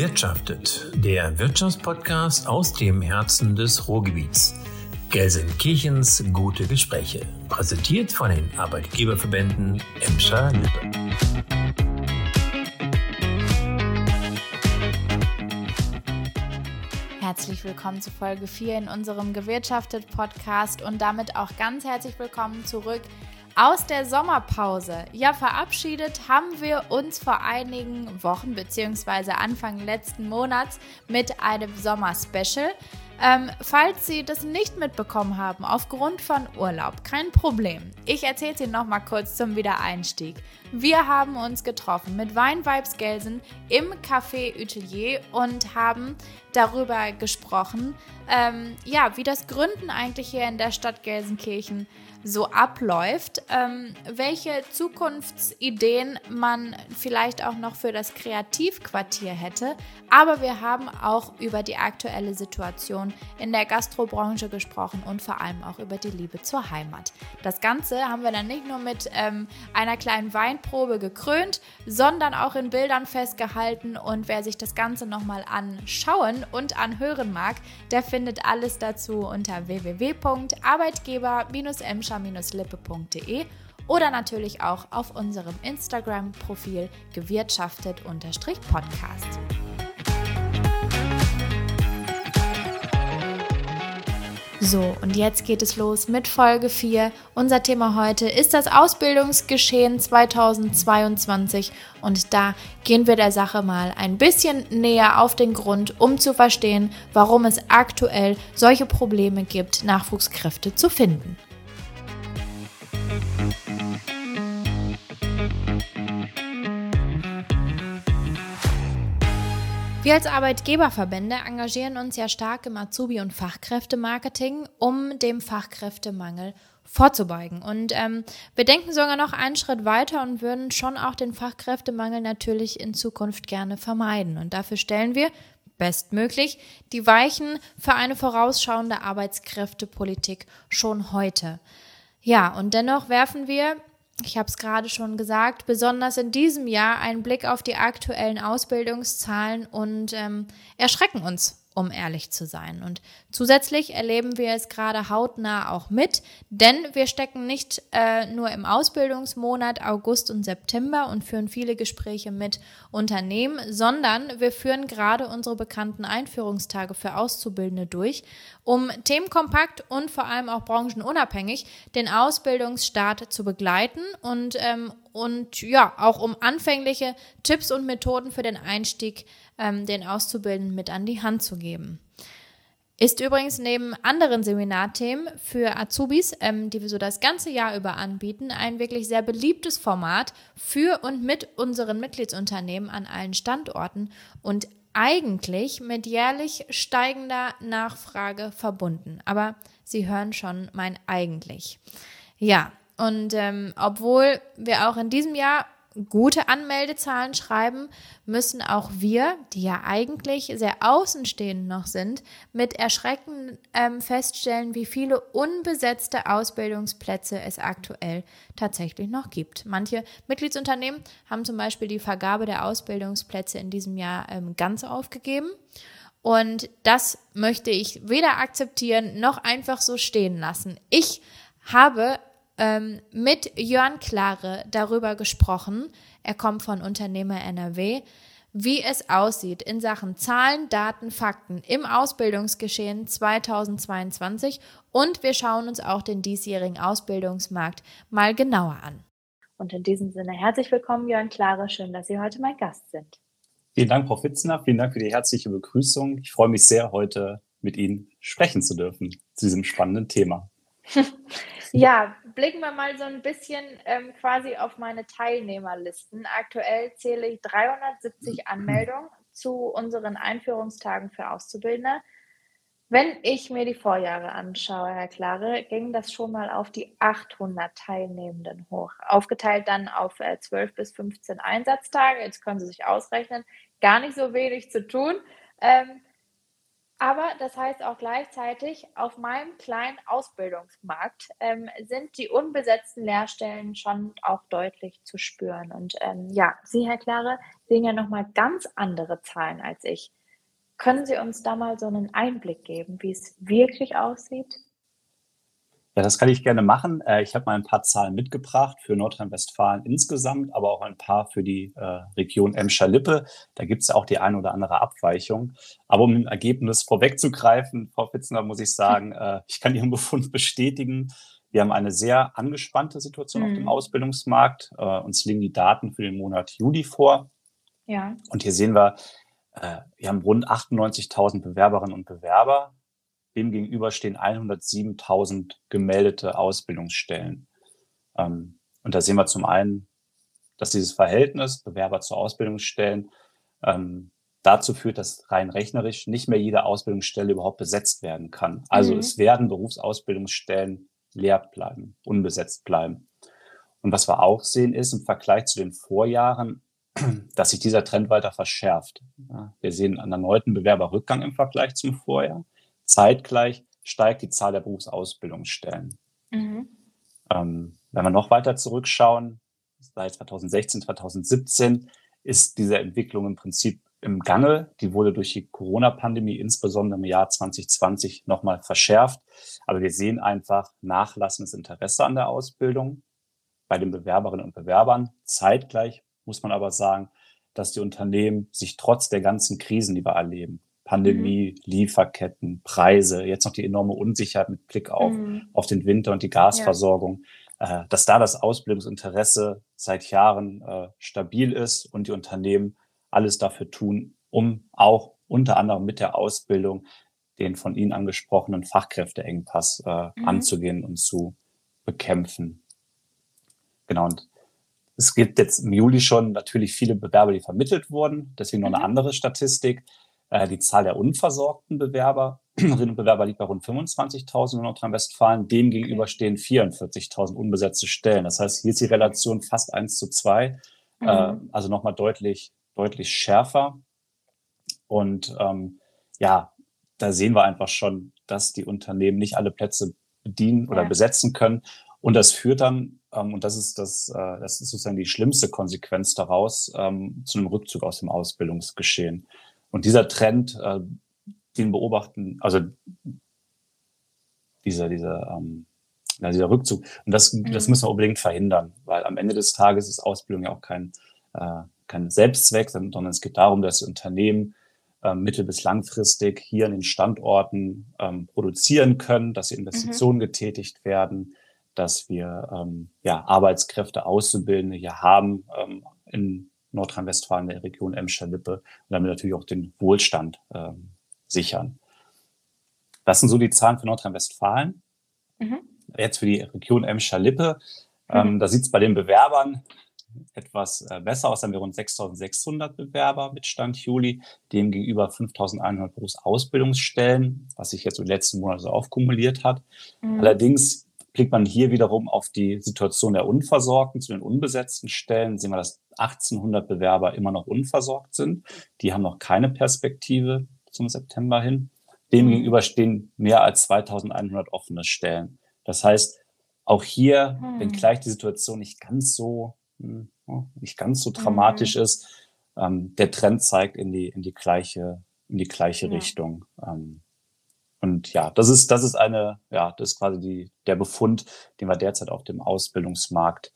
Gewirtschaftet, der Wirtschaftspodcast aus dem Herzen des Ruhrgebiets. Gelsenkirchens gute Gespräche, präsentiert von den Arbeitgeberverbänden Emscher Lippe. Herzlich willkommen zu Folge 4 in unserem Gewirtschaftet Podcast und damit auch ganz herzlich willkommen zurück aus der Sommerpause. Ja, verabschiedet haben wir uns vor einigen Wochen bzw. Anfang letzten Monats mit einem Sommerspecial. Ähm, falls Sie das nicht mitbekommen haben, aufgrund von Urlaub, kein Problem. Ich erzähle es Ihnen nochmal kurz zum Wiedereinstieg. Wir haben uns getroffen mit Weinvibes Gelsen im Café Utelier und haben darüber gesprochen, ähm, ja, wie das Gründen eigentlich hier in der Stadt Gelsenkirchen so abläuft, ähm, welche Zukunftsideen man vielleicht auch noch für das Kreativquartier hätte. Aber wir haben auch über die aktuelle Situation in der Gastrobranche gesprochen und vor allem auch über die Liebe zur Heimat. Das Ganze haben wir dann nicht nur mit ähm, einer kleinen Weinprobe gekrönt, sondern auch in Bildern festgehalten. Und wer sich das Ganze nochmal anschauen und anhören mag, der findet alles dazu unter www.arbeitgeber-emscher lippe.de oder natürlich auch auf unserem Instagram-Profil gewirtschaftet-podcast. So, und jetzt geht es los mit Folge 4. Unser Thema heute ist das Ausbildungsgeschehen 2022 und da gehen wir der Sache mal ein bisschen näher auf den Grund, um zu verstehen, warum es aktuell solche Probleme gibt, Nachwuchskräfte zu finden. Wir als Arbeitgeberverbände engagieren uns ja stark im Azubi- und Fachkräftemarketing, um dem Fachkräftemangel vorzubeugen. Und ähm, wir denken sogar noch einen Schritt weiter und würden schon auch den Fachkräftemangel natürlich in Zukunft gerne vermeiden. Und dafür stellen wir bestmöglich die Weichen für eine vorausschauende Arbeitskräftepolitik schon heute. Ja, und dennoch werfen wir ich habe es gerade schon gesagt, besonders in diesem Jahr einen Blick auf die aktuellen Ausbildungszahlen und ähm, erschrecken uns um ehrlich zu sein. Und zusätzlich erleben wir es gerade hautnah auch mit, denn wir stecken nicht äh, nur im Ausbildungsmonat August und September und führen viele Gespräche mit Unternehmen, sondern wir führen gerade unsere bekannten Einführungstage für Auszubildende durch, um themenkompakt und vor allem auch branchenunabhängig den Ausbildungsstart zu begleiten und ähm, und ja, auch um anfängliche Tipps und Methoden für den Einstieg ähm, den Auszubildenden mit an die Hand zu geben. Ist übrigens neben anderen Seminarthemen für Azubis, ähm, die wir so das ganze Jahr über anbieten, ein wirklich sehr beliebtes Format für und mit unseren Mitgliedsunternehmen an allen Standorten und eigentlich mit jährlich steigender Nachfrage verbunden. Aber Sie hören schon mein eigentlich. Ja, und ähm, obwohl wir auch in diesem Jahr gute Anmeldezahlen schreiben, müssen auch wir, die ja eigentlich sehr außenstehend noch sind, mit Erschrecken ähm, feststellen, wie viele unbesetzte Ausbildungsplätze es aktuell tatsächlich noch gibt. Manche Mitgliedsunternehmen haben zum Beispiel die Vergabe der Ausbildungsplätze in diesem Jahr ähm, ganz aufgegeben. Und das möchte ich weder akzeptieren noch einfach so stehen lassen. Ich habe ähm, mit Jörn Klare darüber gesprochen, er kommt von Unternehmer NRW, wie es aussieht in Sachen Zahlen, Daten, Fakten im Ausbildungsgeschehen 2022 und wir schauen uns auch den diesjährigen Ausbildungsmarkt mal genauer an. Und in diesem Sinne herzlich willkommen, Jörn Klare. Schön, dass Sie heute mein Gast sind. Vielen Dank, Frau Fitzner. Vielen Dank für die herzliche Begrüßung. Ich freue mich sehr, heute mit Ihnen sprechen zu dürfen zu diesem spannenden Thema. Ja, blicken wir mal so ein bisschen ähm, quasi auf meine Teilnehmerlisten. Aktuell zähle ich 370 Anmeldungen zu unseren Einführungstagen für Auszubildende. Wenn ich mir die Vorjahre anschaue, Herr Klare, ging das schon mal auf die 800 Teilnehmenden hoch. Aufgeteilt dann auf äh, 12 bis 15 Einsatztage. Jetzt können Sie sich ausrechnen, gar nicht so wenig zu tun. Ähm, Aber das heißt auch gleichzeitig, auf meinem kleinen Ausbildungsmarkt ähm, sind die unbesetzten Lehrstellen schon auch deutlich zu spüren. Und ähm, ja, Sie, Herr Klare, sehen ja nochmal ganz andere Zahlen als ich. Können Sie uns da mal so einen Einblick geben, wie es wirklich aussieht? Ja, das kann ich gerne machen. Äh, ich habe mal ein paar Zahlen mitgebracht für Nordrhein-Westfalen insgesamt, aber auch ein paar für die äh, Region Emscher-Lippe. Da gibt es auch die eine oder andere Abweichung. Aber um ein Ergebnis vorwegzugreifen, Frau Fitzner, muss ich sagen, äh, ich kann Ihren Befund bestätigen. Wir haben eine sehr angespannte Situation mhm. auf dem mhm. Ausbildungsmarkt. Uns liegen die Daten für den Monat Juli vor. Ja. Und hier sehen wir, wir haben rund 98.000 Bewerberinnen und Bewerber Demgegenüber stehen 107.000 gemeldete Ausbildungsstellen. Ähm, und da sehen wir zum einen, dass dieses Verhältnis Bewerber zu Ausbildungsstellen ähm, dazu führt, dass rein rechnerisch nicht mehr jede Ausbildungsstelle überhaupt besetzt werden kann. Also mhm. es werden Berufsausbildungsstellen leer bleiben, unbesetzt bleiben. Und was wir auch sehen, ist im Vergleich zu den Vorjahren, dass sich dieser Trend weiter verschärft. wir sehen einen erneuten Bewerberrückgang im Vergleich zum Vorjahr. Zeitgleich steigt die Zahl der Berufsausbildungsstellen. Mhm. Ähm, wenn wir noch weiter zurückschauen, seit 2016, 2017 ist diese Entwicklung im Prinzip im Gange. Die wurde durch die Corona-Pandemie, insbesondere im Jahr 2020, nochmal verschärft. Aber wir sehen einfach nachlassendes Interesse an der Ausbildung bei den Bewerberinnen und Bewerbern. Zeitgleich muss man aber sagen, dass die Unternehmen sich trotz der ganzen Krisen, die wir erleben, Pandemie, mhm. Lieferketten, Preise, jetzt noch die enorme Unsicherheit mit Blick auf, mhm. auf den Winter und die Gasversorgung, ja. äh, dass da das Ausbildungsinteresse seit Jahren äh, stabil ist und die Unternehmen alles dafür tun, um auch unter anderem mit der Ausbildung den von Ihnen angesprochenen Fachkräfteengpass äh, mhm. anzugehen und zu bekämpfen. Genau. Und es gibt jetzt im Juli schon natürlich viele Bewerber, die vermittelt wurden. Deswegen noch eine mhm. andere Statistik. Äh, die Zahl der unversorgten Bewerberinnen und Bewerber liegt bei rund 25.000 in Nordrhein-Westfalen. Demgegenüber stehen 44.000 unbesetzte Stellen. Das heißt, hier ist die Relation fast eins zu zwei, mhm. äh, also nochmal deutlich, deutlich schärfer. Und ähm, ja, da sehen wir einfach schon, dass die Unternehmen nicht alle Plätze bedienen oder ja. besetzen können. Und das führt dann, ähm, und das ist das, äh, das ist sozusagen die schlimmste Konsequenz daraus, ähm, zu einem Rückzug aus dem Ausbildungsgeschehen. Und dieser Trend, äh, den beobachten, also dieser, dieser, ähm, ja, dieser Rückzug, und das, mhm. das müssen wir unbedingt verhindern, weil am Ende des Tages ist Ausbildung ja auch kein, äh, kein Selbstzweck, sondern es geht darum, dass Unternehmen äh, mittel- bis langfristig hier an den Standorten ähm, produzieren können, dass Investitionen mhm. getätigt werden, dass wir ähm, ja, Arbeitskräfte, Auszubildende hier haben ähm, in Nordrhein-Westfalen, der Region Emscher-Lippe und damit natürlich auch den Wohlstand ähm, sichern. Das sind so die Zahlen für Nordrhein-Westfalen. Mhm. Jetzt für die Region Emscher-Lippe. Ähm, mhm. Da sieht es bei den Bewerbern etwas äh, besser aus. Da haben wir rund 6.600 Bewerber mit Stand Juli, demgegenüber 5.100 Berufsausbildungsstellen, was sich jetzt in den letzten Monaten so aufkumuliert hat. Mhm. Allerdings Blickt man hier wiederum auf die Situation der Unversorgten zu den unbesetzten Stellen, sehen wir, dass 1800 Bewerber immer noch unversorgt sind. Die haben noch keine Perspektive zum September hin. Demgegenüber mhm. stehen mehr als 2100 offene Stellen. Das heißt, auch hier, hm. wenngleich die Situation nicht ganz so, hm, nicht ganz so dramatisch hm. ist, ähm, der Trend zeigt in die, in die gleiche, in die gleiche ja. Richtung. Ähm, und ja, das ist, das ist eine, ja, das ist quasi die, der Befund, den wir derzeit auf dem Ausbildungsmarkt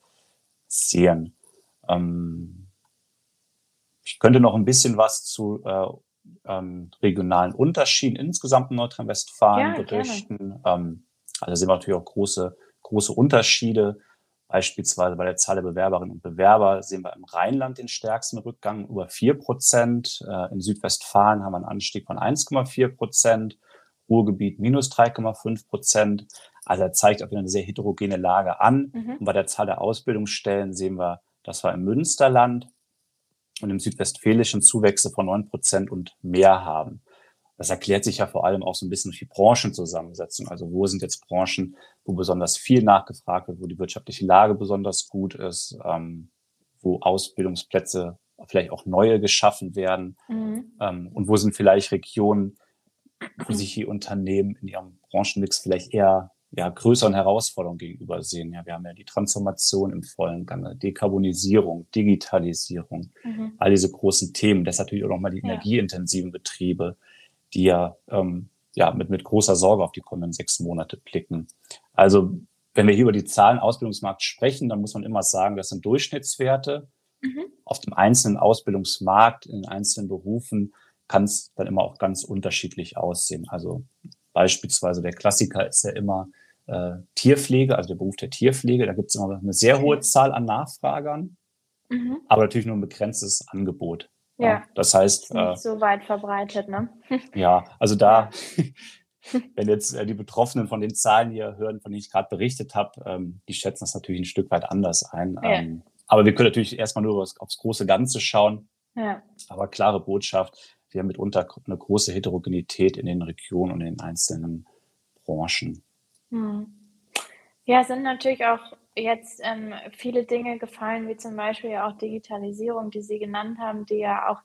sehen. Ähm, ich könnte noch ein bisschen was zu äh, ähm, regionalen Unterschieden insgesamt in Nordrhein-Westfalen ja, berichten. Ähm, also sehen wir natürlich auch große, große Unterschiede. Beispielsweise bei der Zahl der Bewerberinnen und Bewerber sehen wir im Rheinland den stärksten Rückgang über vier Prozent. Äh, in Südwestfalen haben wir einen Anstieg von 1,4 Prozent. Ruhrgebiet minus 3,5 Prozent. Also er zeigt auch wieder eine sehr heterogene Lage an. Mhm. Und bei der Zahl der Ausbildungsstellen sehen wir, dass wir im Münsterland und im Südwestfälischen Zuwächse von 9 Prozent und mehr haben. Das erklärt sich ja vor allem auch so ein bisschen durch die Branchenzusammensetzung. Also wo sind jetzt Branchen, wo besonders viel nachgefragt wird, wo die wirtschaftliche Lage besonders gut ist, ähm, wo Ausbildungsplätze vielleicht auch neue geschaffen werden mhm. ähm, und wo sind vielleicht Regionen, wo sich die Unternehmen in ihrem Branchenmix vielleicht eher ja, größeren Herausforderungen gegenüber sehen. Ja, wir haben ja die Transformation im vollen Gange, Dekarbonisierung, Digitalisierung, mhm. all diese großen Themen. Das natürlich auch nochmal die ja. energieintensiven Betriebe, die ja, ähm, ja mit, mit großer Sorge auf die kommenden sechs Monate blicken. Also wenn wir hier über die Zahlen Ausbildungsmarkt sprechen, dann muss man immer sagen, das sind Durchschnittswerte. Mhm. Auf dem einzelnen Ausbildungsmarkt, in einzelnen Berufen kann es dann immer auch ganz unterschiedlich aussehen. Also beispielsweise der Klassiker ist ja immer äh, Tierpflege, also der Beruf der Tierpflege. Da gibt es immer eine sehr hohe Zahl an Nachfragern, mhm. aber natürlich nur ein begrenztes Angebot. Ja. ja. Das heißt. Nicht äh, so weit verbreitet, ne? ja, also da, wenn jetzt äh, die Betroffenen von den Zahlen hier hören, von denen ich gerade berichtet habe, ähm, die schätzen das natürlich ein Stück weit anders ein. Ja. Ähm, aber wir können natürlich erstmal nur aufs, aufs große Ganze schauen. Ja. Aber klare Botschaft, wir haben mitunter eine große Heterogenität in den Regionen und in den einzelnen Branchen. Hm. Ja, sind natürlich auch jetzt ähm, viele Dinge gefallen, wie zum Beispiel auch Digitalisierung, die Sie genannt haben, die ja auch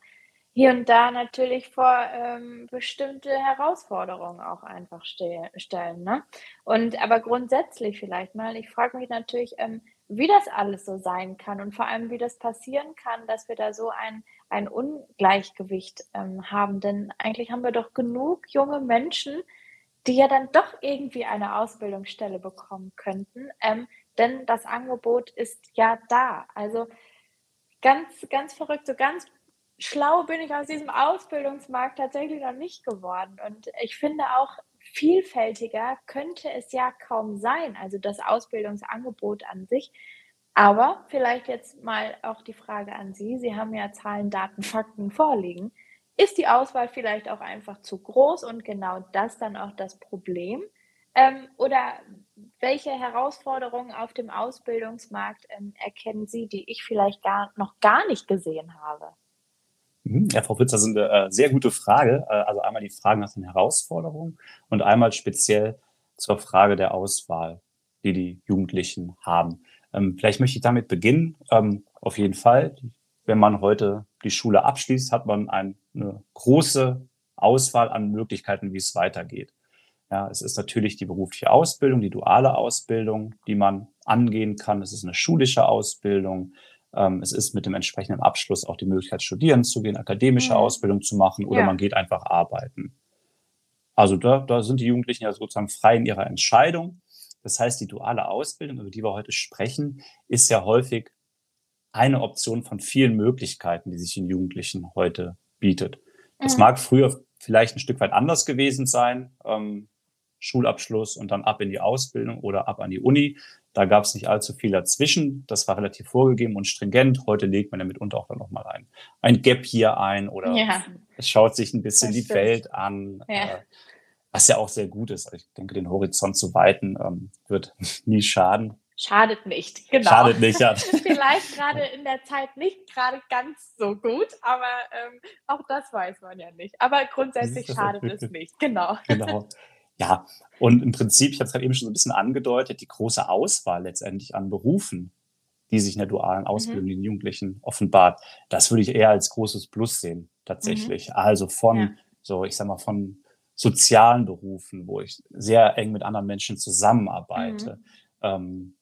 hier und da natürlich vor ähm, bestimmte Herausforderungen auch einfach ste stellen. Ne? Und aber grundsätzlich vielleicht mal, ich frage mich natürlich, ähm, wie das alles so sein kann und vor allem, wie das passieren kann, dass wir da so ein, ein Ungleichgewicht ähm, haben. Denn eigentlich haben wir doch genug junge Menschen, die ja dann doch irgendwie eine Ausbildungsstelle bekommen könnten. Ähm, denn das Angebot ist ja da. Also ganz, ganz verrückt, so ganz schlau bin ich aus diesem Ausbildungsmarkt tatsächlich noch nicht geworden. Und ich finde auch, vielfältiger könnte es ja kaum sein, also das Ausbildungsangebot an sich. Aber vielleicht jetzt mal auch die Frage an Sie. Sie haben ja Zahlen, Daten, Fakten vorliegen. Ist die Auswahl vielleicht auch einfach zu groß und genau das dann auch das Problem? Ähm, oder welche Herausforderungen auf dem Ausbildungsmarkt ähm, erkennen Sie, die ich vielleicht gar, noch gar nicht gesehen habe? Mhm. Ja, Frau Pützer, das ist eine äh, sehr gute Frage. Äh, also einmal die Frage nach den Herausforderungen und einmal speziell zur Frage der Auswahl, die die Jugendlichen haben. Ähm, vielleicht möchte ich damit beginnen. Ähm, auf jeden Fall, wenn man heute die Schule abschließt, hat man ein eine große Auswahl an Möglichkeiten, wie es weitergeht. Ja, es ist natürlich die berufliche Ausbildung, die duale Ausbildung, die man angehen kann. Es ist eine schulische Ausbildung. Ähm, es ist mit dem entsprechenden Abschluss auch die Möglichkeit, studieren zu gehen, akademische mhm. Ausbildung zu machen oder ja. man geht einfach arbeiten. Also da, da sind die Jugendlichen ja sozusagen frei in ihrer Entscheidung. Das heißt, die duale Ausbildung, über die wir heute sprechen, ist ja häufig eine Option von vielen Möglichkeiten, die sich den Jugendlichen heute bietet. Das mhm. mag früher vielleicht ein Stück weit anders gewesen sein. Ähm, Schulabschluss und dann ab in die Ausbildung oder ab an die Uni. Da gab es nicht allzu viel dazwischen. Das war relativ vorgegeben und stringent. Heute legt man ja mitunter auch dann nochmal ein, ein Gap hier ein oder ja. es schaut sich ein bisschen die Welt an. Ja. Äh, was ja auch sehr gut ist. Ich denke, den Horizont zu weiten ähm, wird nie schaden. Schadet nicht, genau. Schadet nicht, ja. Vielleicht gerade in der Zeit nicht gerade ganz so gut, aber ähm, auch das weiß man ja nicht. Aber grundsätzlich schadet es nicht, genau. Genau. Ja, und im Prinzip, ich habe es gerade eben schon so ein bisschen angedeutet, die große Auswahl letztendlich an Berufen, die sich in der dualen mhm. Ausbildung mhm. den Jugendlichen offenbart, das würde ich eher als großes Plus sehen, tatsächlich. Mhm. Also von, ja. so ich sag mal, von sozialen Berufen, wo ich sehr eng mit anderen Menschen zusammenarbeite, mhm. ähm,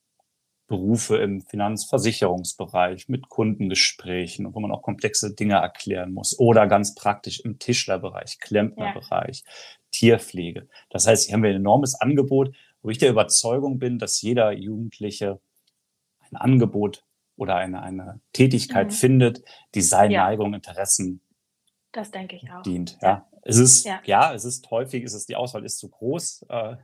Berufe im Finanzversicherungsbereich mit Kundengesprächen, wo man auch komplexe Dinge erklären muss oder ganz praktisch im Tischlerbereich, Klempnerbereich, ja. Tierpflege. Das heißt, hier haben wir ein enormes Angebot, wo ich der Überzeugung bin, dass jeder Jugendliche ein Angebot oder eine, eine Tätigkeit mhm. findet, die seinen ja. Neigungen, Interessen das denke ich auch. dient. Ja. Es ist, ja. ja. es ist häufig, es ist, die Auswahl ist zu groß. Äh,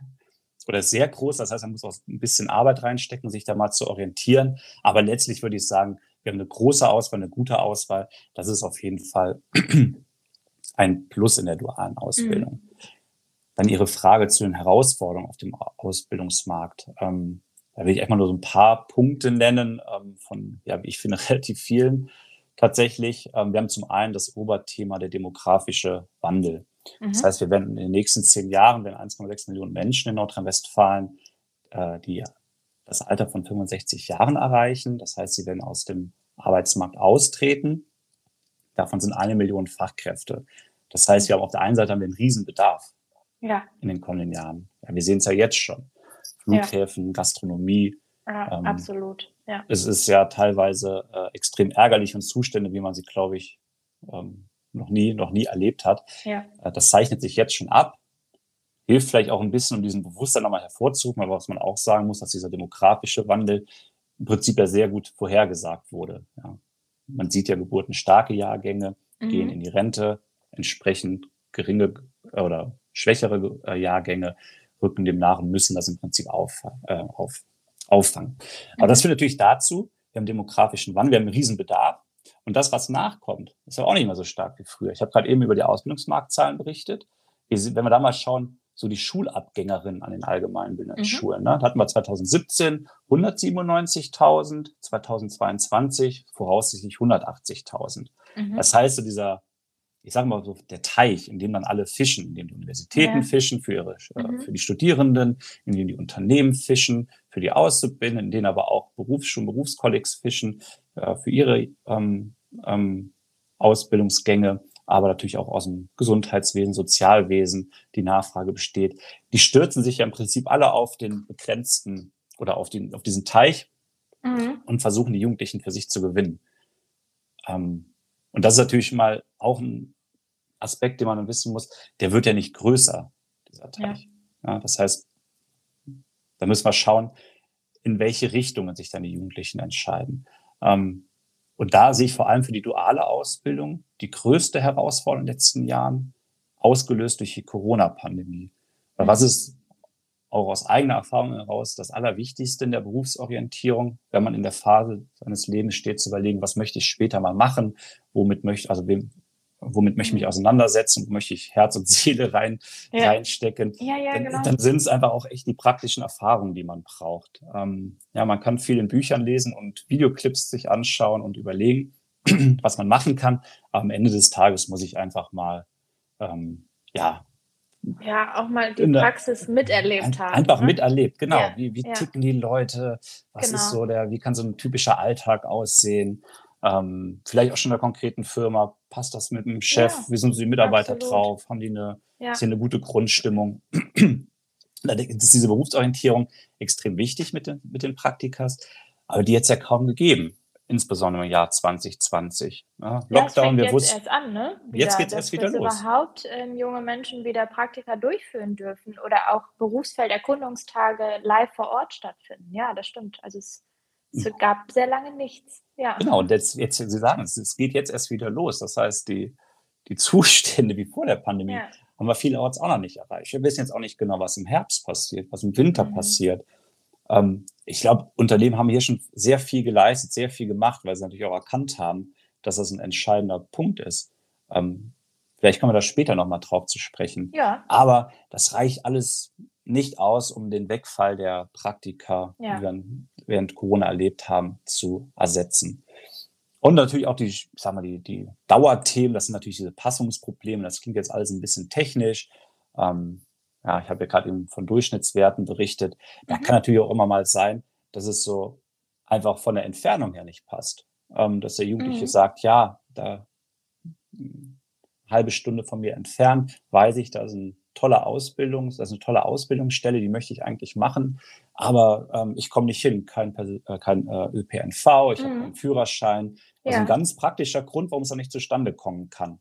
oder sehr groß. Das heißt, man muss auch ein bisschen Arbeit reinstecken, sich da mal zu orientieren. Aber letztlich würde ich sagen, wir haben eine große Auswahl, eine gute Auswahl. Das ist auf jeden Fall ein Plus in der dualen Ausbildung. Mhm. Dann Ihre Frage zu den Herausforderungen auf dem Ausbildungsmarkt. Ähm, da will ich einfach nur so ein paar Punkte nennen ähm, von, ja, wie ich finde, relativ vielen tatsächlich. Ähm, wir haben zum einen das Oberthema der demografische Wandel. Mhm. Das heißt, wir werden in den nächsten zehn Jahren, wenn 1,6 Millionen Menschen in Nordrhein-Westfalen äh, die das Alter von 65 Jahren erreichen. Das heißt, sie werden aus dem Arbeitsmarkt austreten. Davon sind eine Million Fachkräfte. Das heißt, wir haben auf der einen Seite haben wir einen Riesenbedarf ja. in den kommenden Jahren. Ja, wir sehen es ja jetzt schon. Flughäfen, ja. Gastronomie. Ja, ähm, absolut. Ja. Es ist ja teilweise äh, extrem ärgerlich und Zustände, wie man sie, glaube ich, ähm, noch nie, noch nie erlebt hat. Ja. Äh, das zeichnet sich jetzt schon ab. Hilft vielleicht auch ein bisschen, um diesen Bewusstsein nochmal hervorzurufen, aber was man auch sagen muss, dass dieser demografische Wandel im Prinzip ja sehr gut vorhergesagt wurde. Ja. Man sieht ja geburtenstarke Jahrgänge, mhm. gehen in die Rente, entsprechend geringe oder schwächere äh, Jahrgänge rücken dem nach und müssen das im Prinzip auf, äh, auf, auffangen. Aber das mhm. führt natürlich dazu, wir haben demografischen Wandel, wir haben einen Riesenbedarf. Und das, was nachkommt, ist ja auch nicht mehr so stark wie früher. Ich habe gerade eben über die Ausbildungsmarktzahlen berichtet. Wenn wir da mal schauen, so die Schulabgängerinnen an den allgemeinbildenden mhm. Schulen. Ne? Da hatten wir 2017 197.000, 2022 voraussichtlich 180.000. Mhm. Das heißt, so dieser ich sage mal so, der Teich, in dem dann alle fischen, in dem die Universitäten ja. fischen für ihre, äh, mhm. für die Studierenden, in dem die Unternehmen fischen, für die Auszubildenden, in denen aber auch Berufsschulen, Berufskollegs fischen, äh, für ihre ähm, ähm, Ausbildungsgänge, aber natürlich auch aus dem Gesundheitswesen, Sozialwesen die Nachfrage besteht. Die stürzen sich ja im Prinzip alle auf den begrenzten oder auf, den, auf diesen Teich mhm. und versuchen die Jugendlichen für sich zu gewinnen. Ähm, und das ist natürlich mal auch ein Aspekt, den man wissen muss, der wird ja nicht größer, dieser Teich. Ja. ja das heißt, da müssen wir schauen, in welche Richtungen sich dann die Jugendlichen entscheiden. Ähm, und da sehe ich vor allem für die duale Ausbildung die größte Herausforderung in den letzten Jahren, ausgelöst durch die Corona-Pandemie. Weil was ist auch aus eigener Erfahrung heraus das Allerwichtigste in der Berufsorientierung, wenn man in der Phase seines Lebens steht, zu überlegen, was möchte ich später mal machen, womit möchte, also wem, womit möchte ich mich mhm. auseinandersetzen, wo möchte ich Herz und Seele rein, ja. reinstecken. Ja, ja, dann, genau. dann sind es einfach auch echt die praktischen Erfahrungen, die man braucht. Ähm, ja, man kann viel in Büchern lesen und Videoclips sich anschauen und überlegen, was man machen kann. Aber am Ende des Tages muss ich einfach mal ähm, ja, ja, auch mal die Praxis miterlebt haben. Einfach ne? miterlebt, genau. Ja, wie, wie ja. ticken die Leute? Was genau. ist so der, wie kann so ein typischer Alltag aussehen? Ähm, vielleicht auch schon in der konkreten Firma. Passt das mit dem Chef? Ja, wie sind so die Mitarbeiter absolut. drauf? Haben die eine, ist hier eine gute Grundstimmung? da ist diese Berufsorientierung extrem wichtig mit den, mit den Praktikas, aber die jetzt ja kaum gegeben insbesondere im Jahr 2020. Ja, Lockdown, wir wussten. Jetzt an, ne? Wieder, jetzt geht es erst wieder los. überhaupt ähm, junge Menschen wieder Praktika durchführen dürfen oder auch Berufsfelderkundungstage live vor Ort stattfinden. Ja, das stimmt. Also es, es gab sehr lange nichts. Ja. Genau, und jetzt, jetzt Sie sagen es, es geht jetzt erst wieder los. Das heißt, die, die Zustände wie vor der Pandemie ja. haben wir vielerorts auch noch nicht erreicht. Wir wissen jetzt auch nicht genau, was im Herbst passiert, was im Winter mhm. passiert. Ähm, ich glaube, Unternehmen haben hier schon sehr viel geleistet, sehr viel gemacht, weil sie natürlich auch erkannt haben, dass das ein entscheidender Punkt ist. Ähm, vielleicht kommen wir da später nochmal drauf zu sprechen. Ja. Aber das reicht alles nicht aus, um den Wegfall der Praktika, ja. die wir während Corona erlebt haben, zu ersetzen. Und natürlich auch die, ich sag mal, die, die Dauerthemen, das sind natürlich diese Passungsprobleme. Das klingt jetzt alles ein bisschen technisch. Ähm, ja, ich habe ja gerade eben von Durchschnittswerten berichtet. Da mhm. kann natürlich auch immer mal sein, dass es so einfach von der Entfernung her nicht passt. Ähm, dass der Jugendliche mhm. sagt, ja, da halbe Stunde von mir entfernt, weiß ich, da ist eine tolle Ausbildung, das ist eine tolle Ausbildungsstelle, die möchte ich eigentlich machen, aber ähm, ich komme nicht hin, kein, äh, kein äh, ÖPNV, ich mhm. habe keinen Führerschein. Also ja. ein ganz praktischer Grund, warum es da nicht zustande kommen kann.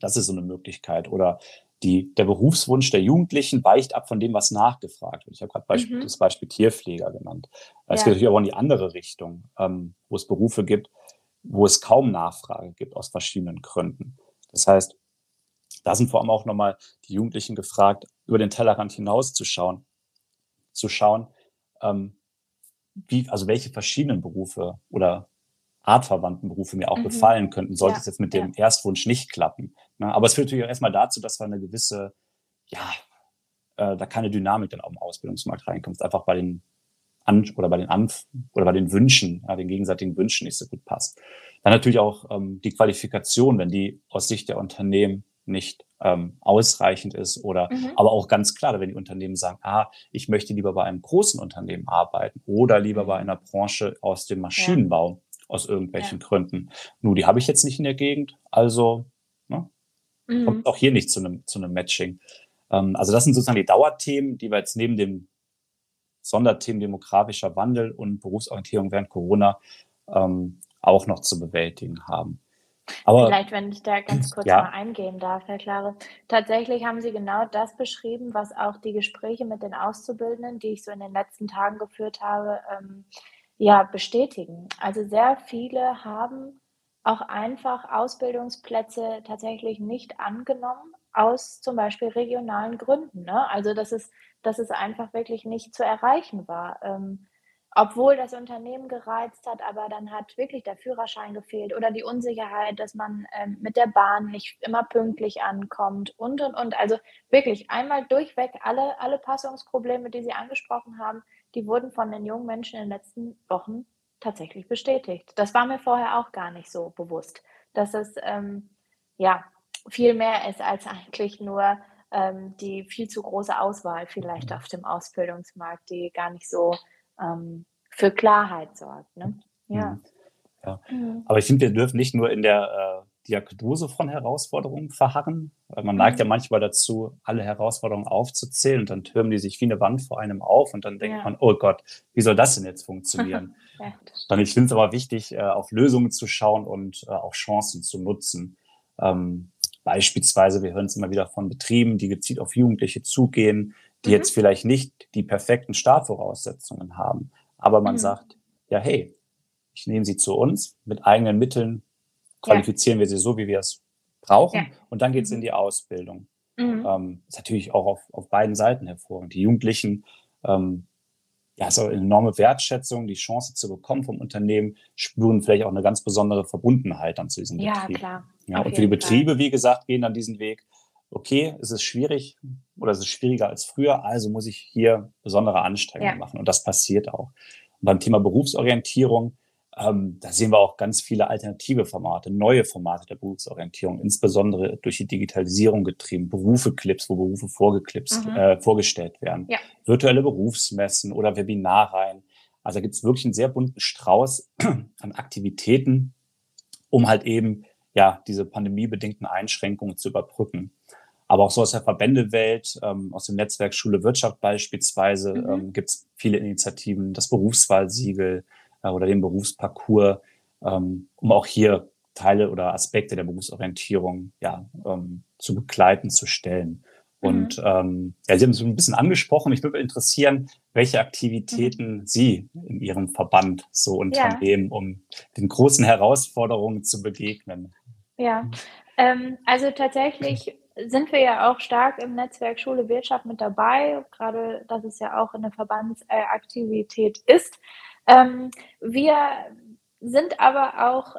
Das ist so eine Möglichkeit. Oder die, der Berufswunsch der Jugendlichen weicht ab von dem, was nachgefragt wird. Ich habe gerade Beispiel, mhm. das Beispiel Tierpfleger genannt. Es ja. geht natürlich auch in die andere Richtung, ähm, wo es Berufe gibt, wo es kaum Nachfrage gibt aus verschiedenen Gründen. Das heißt, da sind vor allem auch nochmal die Jugendlichen gefragt, über den Tellerrand hinauszuschauen, zu schauen, ähm, wie, also welche verschiedenen Berufe oder artverwandten Berufe mir auch mhm. gefallen könnten, sollte ja. es jetzt mit dem ja. Erstwunsch nicht klappen. Ne? Aber es führt natürlich auch erstmal dazu, dass wir eine gewisse, ja, äh, da keine Dynamik dann auf dem Ausbildungsmarkt reinkommt, einfach bei den An oder bei den Anf oder bei den Wünschen, ja, den gegenseitigen Wünschen nicht so gut passt. Dann natürlich auch ähm, die Qualifikation, wenn die aus Sicht der Unternehmen nicht ähm, ausreichend ist oder mhm. aber auch ganz klar, wenn die Unternehmen sagen, ah, ich möchte lieber bei einem großen Unternehmen arbeiten oder lieber bei mhm. einer Branche aus dem Maschinenbau, ja aus irgendwelchen ja. Gründen. Nur die habe ich jetzt nicht in der Gegend, also ne, mhm. kommt auch hier nicht zu einem, zu einem Matching. Ähm, also das sind sozusagen die Dauerthemen, die wir jetzt neben dem Sonderthemen demografischer Wandel und Berufsorientierung während Corona ähm, auch noch zu bewältigen haben. Aber, Vielleicht, wenn ich da ganz kurz ja. mal eingehen darf, Herr Klare. Tatsächlich haben Sie genau das beschrieben, was auch die Gespräche mit den Auszubildenden, die ich so in den letzten Tagen geführt habe, ähm, ja, bestätigen. Also sehr viele haben auch einfach Ausbildungsplätze tatsächlich nicht angenommen, aus zum Beispiel regionalen Gründen. Ne? Also dass es, dass es einfach wirklich nicht zu erreichen war. Ähm, obwohl das Unternehmen gereizt hat, aber dann hat wirklich der Führerschein gefehlt oder die Unsicherheit, dass man ähm, mit der Bahn nicht immer pünktlich ankommt und und und. Also wirklich einmal durchweg alle, alle Passungsprobleme, die Sie angesprochen haben, die wurden von den jungen Menschen in den letzten Wochen tatsächlich bestätigt. Das war mir vorher auch gar nicht so bewusst, dass es ähm, ja viel mehr ist als eigentlich nur ähm, die viel zu große Auswahl vielleicht auf dem Ausbildungsmarkt, die gar nicht so ähm, für Klarheit sorgt. Ne? Ja. Mhm. ja. Mhm. Aber ich finde, wir dürfen nicht nur in der äh, Diagnose von Herausforderungen verharren. Weil man neigt ja mhm. manchmal dazu, alle Herausforderungen aufzuzählen und dann türmen die sich wie eine Wand vor einem auf und dann denkt ja. man, oh Gott, wie soll das denn jetzt funktionieren? ja, dann ich finde es aber wichtig, äh, auf Lösungen zu schauen und äh, auch Chancen zu nutzen. Ähm, beispielsweise, wir hören es immer wieder von Betrieben, die gezielt auf Jugendliche zugehen, die mhm. jetzt vielleicht nicht die perfekten Startvoraussetzungen haben. Aber man mhm. sagt, ja, hey, ich nehme sie zu uns mit eigenen Mitteln, qualifizieren ja. wir sie so, wie wir es brauchen. Ja. Und dann geht es in mhm. die Ausbildung. Mhm. Ähm, ist natürlich auch auf, auf beiden Seiten hervorragend. Die Jugendlichen, ähm, ja, ist auch eine enorme Wertschätzung, die Chance zu bekommen vom Unternehmen, spüren vielleicht auch eine ganz besondere Verbundenheit dann zu diesem ja, Betrieb. Klar. Ja, und für die Betriebe, Fall. wie gesagt, gehen dann diesen Weg. Okay, es ist schwierig oder es ist schwieriger als früher, also muss ich hier besondere Anstrengungen ja. machen. Und das passiert auch. Und beim Thema Berufsorientierung, ähm, da sehen wir auch ganz viele alternative Formate, neue Formate der Berufsorientierung, insbesondere durch die Digitalisierung getrieben, Berufe-Clips, wo Berufe vorgeklipst, mhm. äh, vorgestellt werden, ja. virtuelle Berufsmessen oder Webinarreihen. Also da gibt es wirklich einen sehr bunten Strauß an Aktivitäten, um halt eben ja diese pandemiebedingten Einschränkungen zu überbrücken. Aber auch so aus der Verbändewelt, ähm, aus dem Netzwerk Schule Wirtschaft beispielsweise, mhm. ähm, gibt es viele Initiativen, das Berufswahlsiegel, äh, oder den Berufsparcours, ähm, um auch hier Teile oder Aspekte der Berufsorientierung ja, ähm, zu begleiten, zu stellen. Und mhm. ähm, ja, Sie haben es ein bisschen angesprochen. Mich würde interessieren, welche Aktivitäten mhm. Sie in Ihrem Verband so unternehmen, ja. um den großen Herausforderungen zu begegnen. Ja, ähm, also tatsächlich sind wir ja auch stark im Netzwerk Schule Wirtschaft mit dabei, gerade dass es ja auch eine Verbandsaktivität ist. Ähm, wir sind aber auch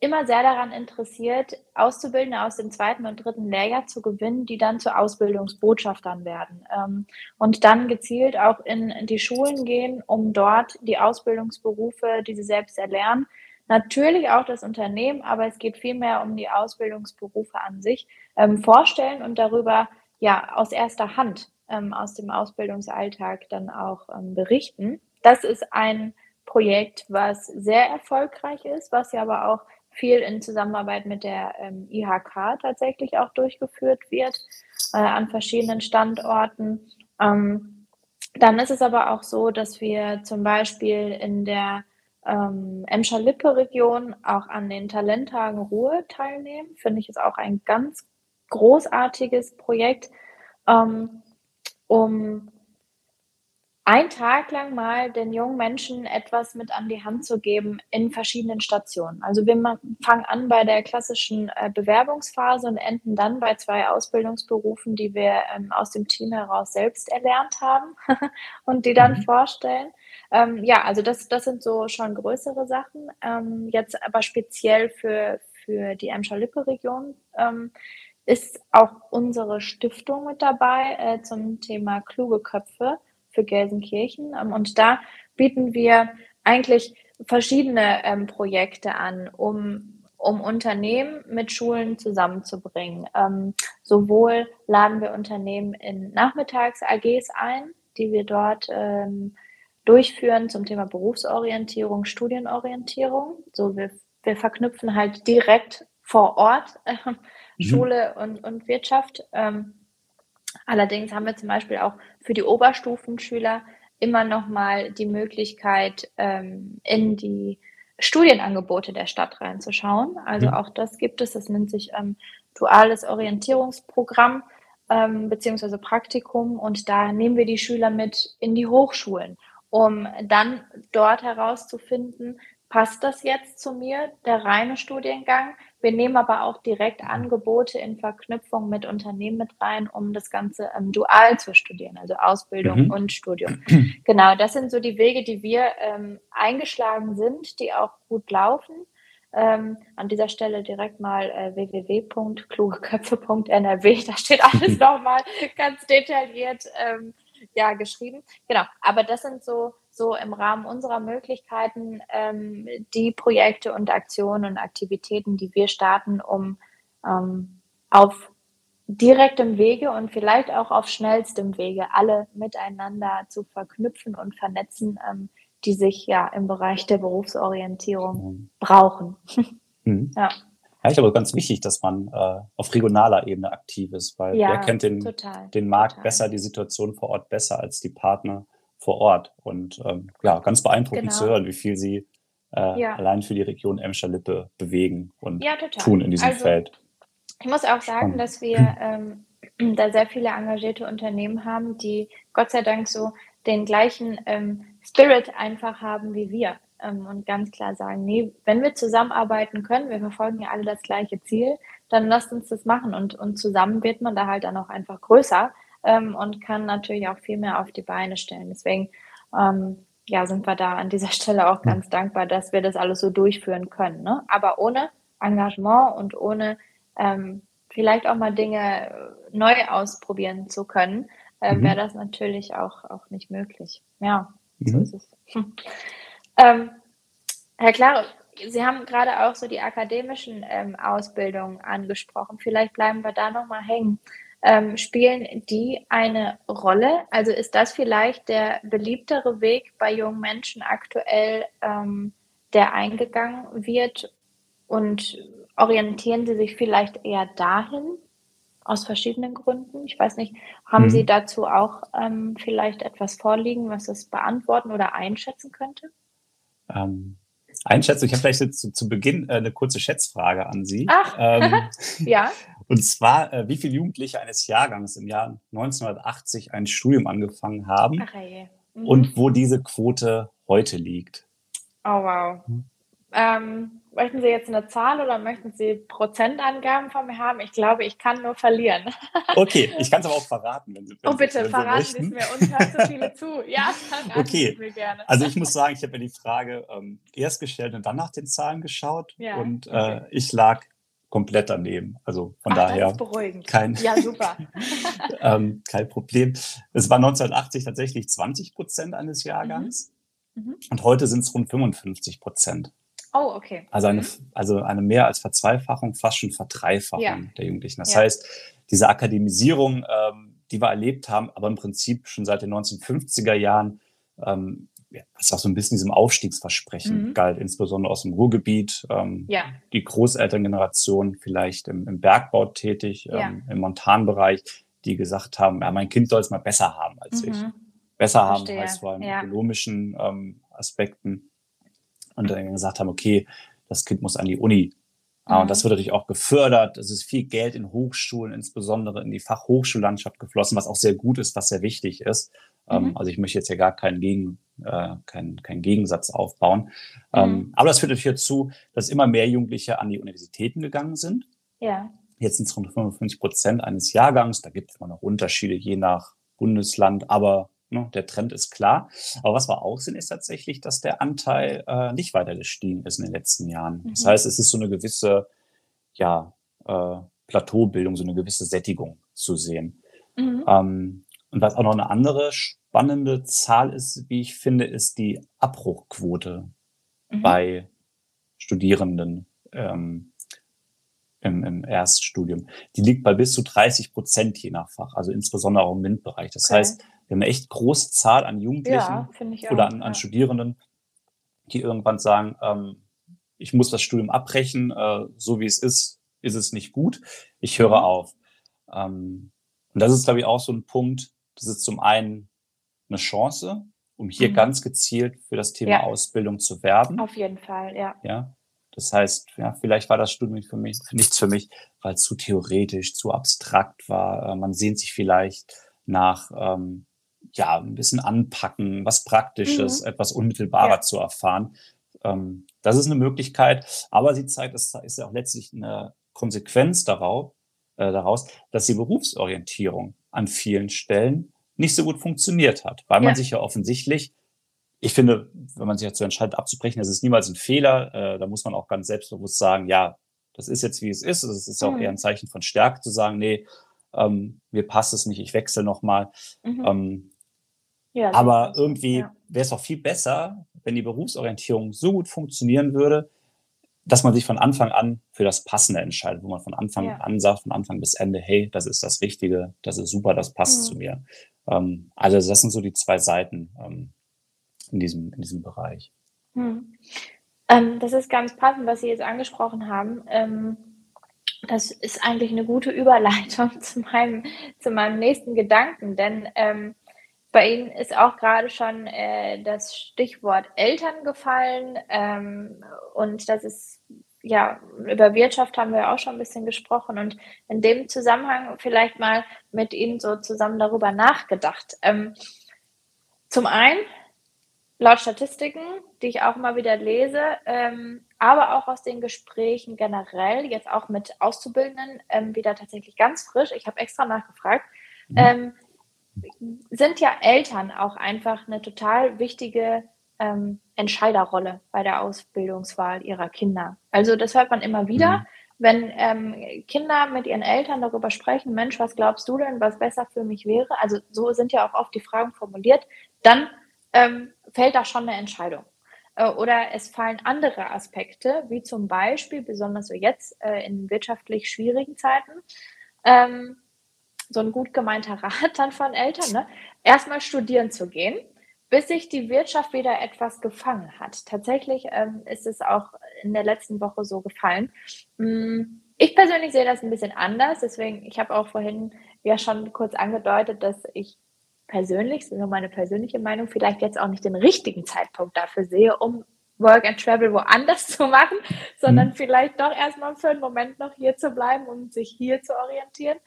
immer sehr daran interessiert, Auszubildende aus dem zweiten und dritten Lehrjahr zu gewinnen, die dann zu Ausbildungsbotschaftern werden ähm, und dann gezielt auch in, die Schulen gehen, um dort die Ausbildungsberufe, die sie selbst erlernen, natürlich auch das Unternehmen, aber es geht vielmehr um die Ausbildungsberufe an sich, ähm, vorstellen und darüber ja aus erster Hand ähm, aus dem Ausbildungsalltag dann auch ähm, berichten. Das ist ein Projekt, was sehr erfolgreich ist, was ja aber auch viel in Zusammenarbeit mit der ähm, IHK tatsächlich auch durchgeführt wird äh, an verschiedenen Standorten. Ähm, dann ist es aber auch so, dass wir zum Beispiel in der ähm, Emscher-Lippe-Region auch an den Talenttagen Ruhe teilnehmen. Finde ich ist auch ein ganz großartiges Projekt, ähm, um ein Tag lang mal den jungen Menschen etwas mit an die Hand zu geben in verschiedenen Stationen. Also wir fangen an bei der klassischen äh, Bewerbungsphase und enden dann bei zwei Ausbildungsberufen, die wir ähm, aus dem Team heraus selbst erlernt haben und die dann mhm. vorstellen. Ähm, ja, also das, das sind so schon größere Sachen. Ähm, jetzt aber speziell für, für die Emscher-Lippe-Region ähm, ist auch unsere Stiftung mit dabei äh, zum Thema kluge Köpfe für Gelsenkirchen. Ähm, und da bieten wir eigentlich verschiedene ähm, Projekte an, um, um Unternehmen mit Schulen zusammenzubringen. Ähm, sowohl laden wir Unternehmen in Nachmittags-AGs ein, die wir dort ähm, durchführen zum Thema Berufsorientierung, Studienorientierung. So wir, wir verknüpfen halt direkt vor Ort äh, Schule und, und Wirtschaft. Ähm, Allerdings haben wir zum Beispiel auch für die Oberstufenschüler immer noch mal die Möglichkeit, ähm, in die Studienangebote der Stadt reinzuschauen. Also mhm. auch das gibt es. Das nennt sich ähm, duales Orientierungsprogramm ähm, beziehungsweise Praktikum. Und da nehmen wir die Schüler mit in die Hochschulen, um dann dort herauszufinden, passt das jetzt zu mir, der reine Studiengang? Wir nehmen aber auch direkt Angebote in Verknüpfung mit Unternehmen mit rein, um das Ganze ähm, dual zu studieren, also Ausbildung mhm. und Studium. Genau, das sind so die Wege, die wir ähm, eingeschlagen sind, die auch gut laufen. Ähm, an dieser Stelle direkt mal äh, www.klugeköpfe.nrw, da steht alles nochmal ganz detailliert ähm, ja, geschrieben. Genau, aber das sind so so im Rahmen unserer Möglichkeiten ähm, die Projekte und Aktionen und Aktivitäten, die wir starten, um ähm, auf direktem Wege und vielleicht auch auf schnellstem Wege alle miteinander zu verknüpfen und vernetzen, ähm, die sich ja im Bereich der Berufsorientierung mhm. brauchen. Mhm. Ja. Ja, ich glaube, ganz wichtig, dass man äh, auf regionaler Ebene aktiv ist, weil ja, wer kennt den, den Markt total. besser, die Situation vor Ort besser als die Partner vor Ort. Und ähm, ja, ganz beeindruckend genau. zu hören, wie viel Sie äh, ja. allein für die Region Emscher-Lippe bewegen und ja, tun in diesem also, Feld. Ich muss auch sagen, dass wir ähm, da sehr viele engagierte Unternehmen haben, die Gott sei Dank so den gleichen ähm, Spirit einfach haben wie wir ähm, und ganz klar sagen, nee, wenn wir zusammenarbeiten können, wir verfolgen ja alle das gleiche Ziel, dann lasst uns das machen und, und zusammen wird man da halt dann auch einfach größer ähm, und kann natürlich auch viel mehr auf die Beine stellen. Deswegen ähm, ja, sind wir da an dieser Stelle auch ganz dankbar, dass wir das alles so durchführen können. Ne? Aber ohne Engagement und ohne ähm, vielleicht auch mal Dinge äh, neu ausprobieren zu können, äh, mhm. wäre das natürlich auch, auch nicht möglich. Ja, mhm. so ist es. Hm. Ähm, Herr Klare, Sie haben gerade auch so die akademischen ähm, Ausbildungen angesprochen. Vielleicht bleiben wir da nochmal hängen. Ähm, spielen die eine Rolle? Also ist das vielleicht der beliebtere Weg bei jungen Menschen aktuell, ähm, der eingegangen wird? Und orientieren sie sich vielleicht eher dahin aus verschiedenen Gründen? Ich weiß nicht, haben mhm. Sie dazu auch ähm, vielleicht etwas vorliegen, was es beantworten oder einschätzen könnte? Ähm, einschätzen, ich habe vielleicht zu, zu Beginn äh, eine kurze Schätzfrage an Sie. Ach, ähm, ja. Und zwar, äh, wie viele Jugendliche eines Jahrgangs im Jahr 1980 ein Studium angefangen haben Ach, hey. mhm. und wo diese Quote heute liegt. Oh, wow. Mhm. Ähm, möchten Sie jetzt eine Zahl oder möchten Sie Prozentangaben von mir haben? Ich glaube, ich kann nur verlieren. okay, ich kann es aber auch verraten, wenn Sie wenn Oh, bitte, Sie, verraten Sie es mir. Uns hört so viele zu. Ja, verraten okay. Sie mir gerne. Also ich muss sagen, ich habe mir die Frage ähm, erst gestellt und dann nach den Zahlen geschaut. Ja, und äh, okay. ich lag komplett daneben. Also von Ach, daher das ist beruhigend. kein, ja, super. ähm, kein Problem. Es war 1980 tatsächlich 20 Prozent eines Jahrgangs mhm. Mhm. und heute sind es rund 55 Prozent. Oh, okay. Also eine, mhm. also eine mehr als Verzweifachung, fast schon Verdreifachung ja. der Jugendlichen. Das ja. heißt, diese Akademisierung, ähm, die wir erlebt haben, aber im Prinzip schon seit den 1950er Jahren, ähm, was auch so ein bisschen diesem Aufstiegsversprechen mhm. galt, insbesondere aus dem Ruhrgebiet. Ähm, ja. Die Großelterngeneration vielleicht im, im Bergbau tätig, ja. ähm, im Montanbereich, die gesagt haben, ja, mein Kind soll es mal besser haben als mhm. ich. Besser Verstehe. haben heißt vor allem ja. ökonomischen ähm, Aspekten. Und dann gesagt haben, okay, das Kind muss an die Uni. Mhm. Und das wird natürlich auch gefördert. Es ist viel Geld in Hochschulen, insbesondere in die Fachhochschullandschaft geflossen, was auch sehr gut ist, was sehr wichtig ist. Ähm, mhm. Also ich möchte jetzt ja gar keinen, Gegen, äh, keinen, keinen Gegensatz aufbauen. Ähm, mhm. aber das führt natürlich dazu, dass immer mehr Jugendliche an die Universitäten gegangen sind. Ja. Jetzt sind es rund 55 Prozent eines Jahrgangs. Da gibt es immer noch Unterschiede je nach Bundesland, aber ne, der Trend ist klar. Aber was wir auch sehen, ist tatsächlich, dass der Anteil äh, nicht weiter gestiegen ist in den letzten Jahren. Mhm. Das heißt, es ist so eine gewisse ja, äh, Plateaubildung, so eine gewisse Sättigung zu sehen. Mhm. Ähm, und was auch noch eine andere spannende Zahl ist, wie ich finde, ist die Abbruchquote mhm. bei Studierenden ähm, im, im Erststudium. Die liegt bei bis zu 30 Prozent je nach Fach, also insbesondere auch im MINT-Bereich. Das okay. heißt, wir haben eine echt große Zahl an Jugendlichen ja, oder an, an. Studierenden, die irgendwann sagen, ähm, ich muss das Studium abbrechen, äh, so wie es ist, ist es nicht gut, ich höre mhm. auf. Ähm, Und das ist, glaube ich, auch so ein Punkt. Das ist zum einen eine Chance, um hier mhm. ganz gezielt für das Thema ja. Ausbildung zu werben. Auf jeden Fall, ja. Ja. Das heißt, ja, vielleicht war das Studium für mich nichts für mich, weil es zu theoretisch, zu abstrakt war. Äh, man sehnt sich vielleicht nach ähm, ja ein bisschen anpacken, was Praktisches, mhm. etwas unmittelbarer ja. zu erfahren. Ähm, das ist eine Möglichkeit, aber sie zeigt, es ist ja auch letztlich eine Konsequenz darauf, äh, daraus, dass die Berufsorientierung an vielen Stellen nicht so gut funktioniert hat, weil man sich ja offensichtlich, ich finde, wenn man sich dazu entscheidet, abzubrechen, das ist niemals ein Fehler. Äh, da muss man auch ganz selbstbewusst sagen, ja, das ist jetzt wie es ist. Es ist auch mhm. eher ein Zeichen von Stärke zu sagen, nee, ähm, mir passt es nicht, ich wechsle nochmal. Mhm. Ähm, ja, aber irgendwie ja. wäre es auch viel besser, wenn die Berufsorientierung so gut funktionieren würde, dass man sich von Anfang an für das Passende entscheidet, wo man von Anfang ja. an sagt, von Anfang bis Ende, hey, das ist das Richtige, das ist super, das passt mhm. zu mir. Ähm, also das sind so die zwei Seiten ähm, in, diesem, in diesem Bereich. Mhm. Ähm, das ist ganz passend, was Sie jetzt angesprochen haben. Ähm, das ist eigentlich eine gute Überleitung zu meinem, zu meinem nächsten Gedanken, denn ähm, bei Ihnen ist auch gerade schon äh, das Stichwort Eltern gefallen ähm, und das ist ja über Wirtschaft haben wir auch schon ein bisschen gesprochen und in dem Zusammenhang vielleicht mal mit Ihnen so zusammen darüber nachgedacht. Ähm, zum einen laut Statistiken, die ich auch immer wieder lese, ähm, aber auch aus den Gesprächen generell, jetzt auch mit Auszubildenden, ähm, wieder tatsächlich ganz frisch. Ich habe extra nachgefragt. Mhm. Sind ja Eltern auch einfach eine total wichtige ähm, Entscheiderrolle bei der Ausbildungswahl ihrer Kinder. Also das hört man immer wieder, mhm. wenn ähm, Kinder mit ihren Eltern darüber sprechen, Mensch, was glaubst du denn, was besser für mich wäre? Also so sind ja auch oft die Fragen formuliert. Dann ähm, fällt da schon eine Entscheidung. Äh, oder es fallen andere Aspekte, wie zum Beispiel, besonders so jetzt äh, in wirtschaftlich schwierigen Zeiten, ähm, so ein gut gemeinter Rat dann von Eltern, ne? erstmal studieren zu gehen, bis sich die Wirtschaft wieder etwas gefangen hat. Tatsächlich ähm, ist es auch in der letzten Woche so gefallen. Mm, ich persönlich sehe das ein bisschen anders, deswegen, ich habe auch vorhin ja schon kurz angedeutet, dass ich persönlich, das ist nur meine persönliche Meinung, vielleicht jetzt auch nicht den richtigen Zeitpunkt dafür sehe, um Work and Travel woanders zu machen, sondern mhm. vielleicht doch erstmal für einen Moment noch hier zu bleiben und sich hier zu orientieren.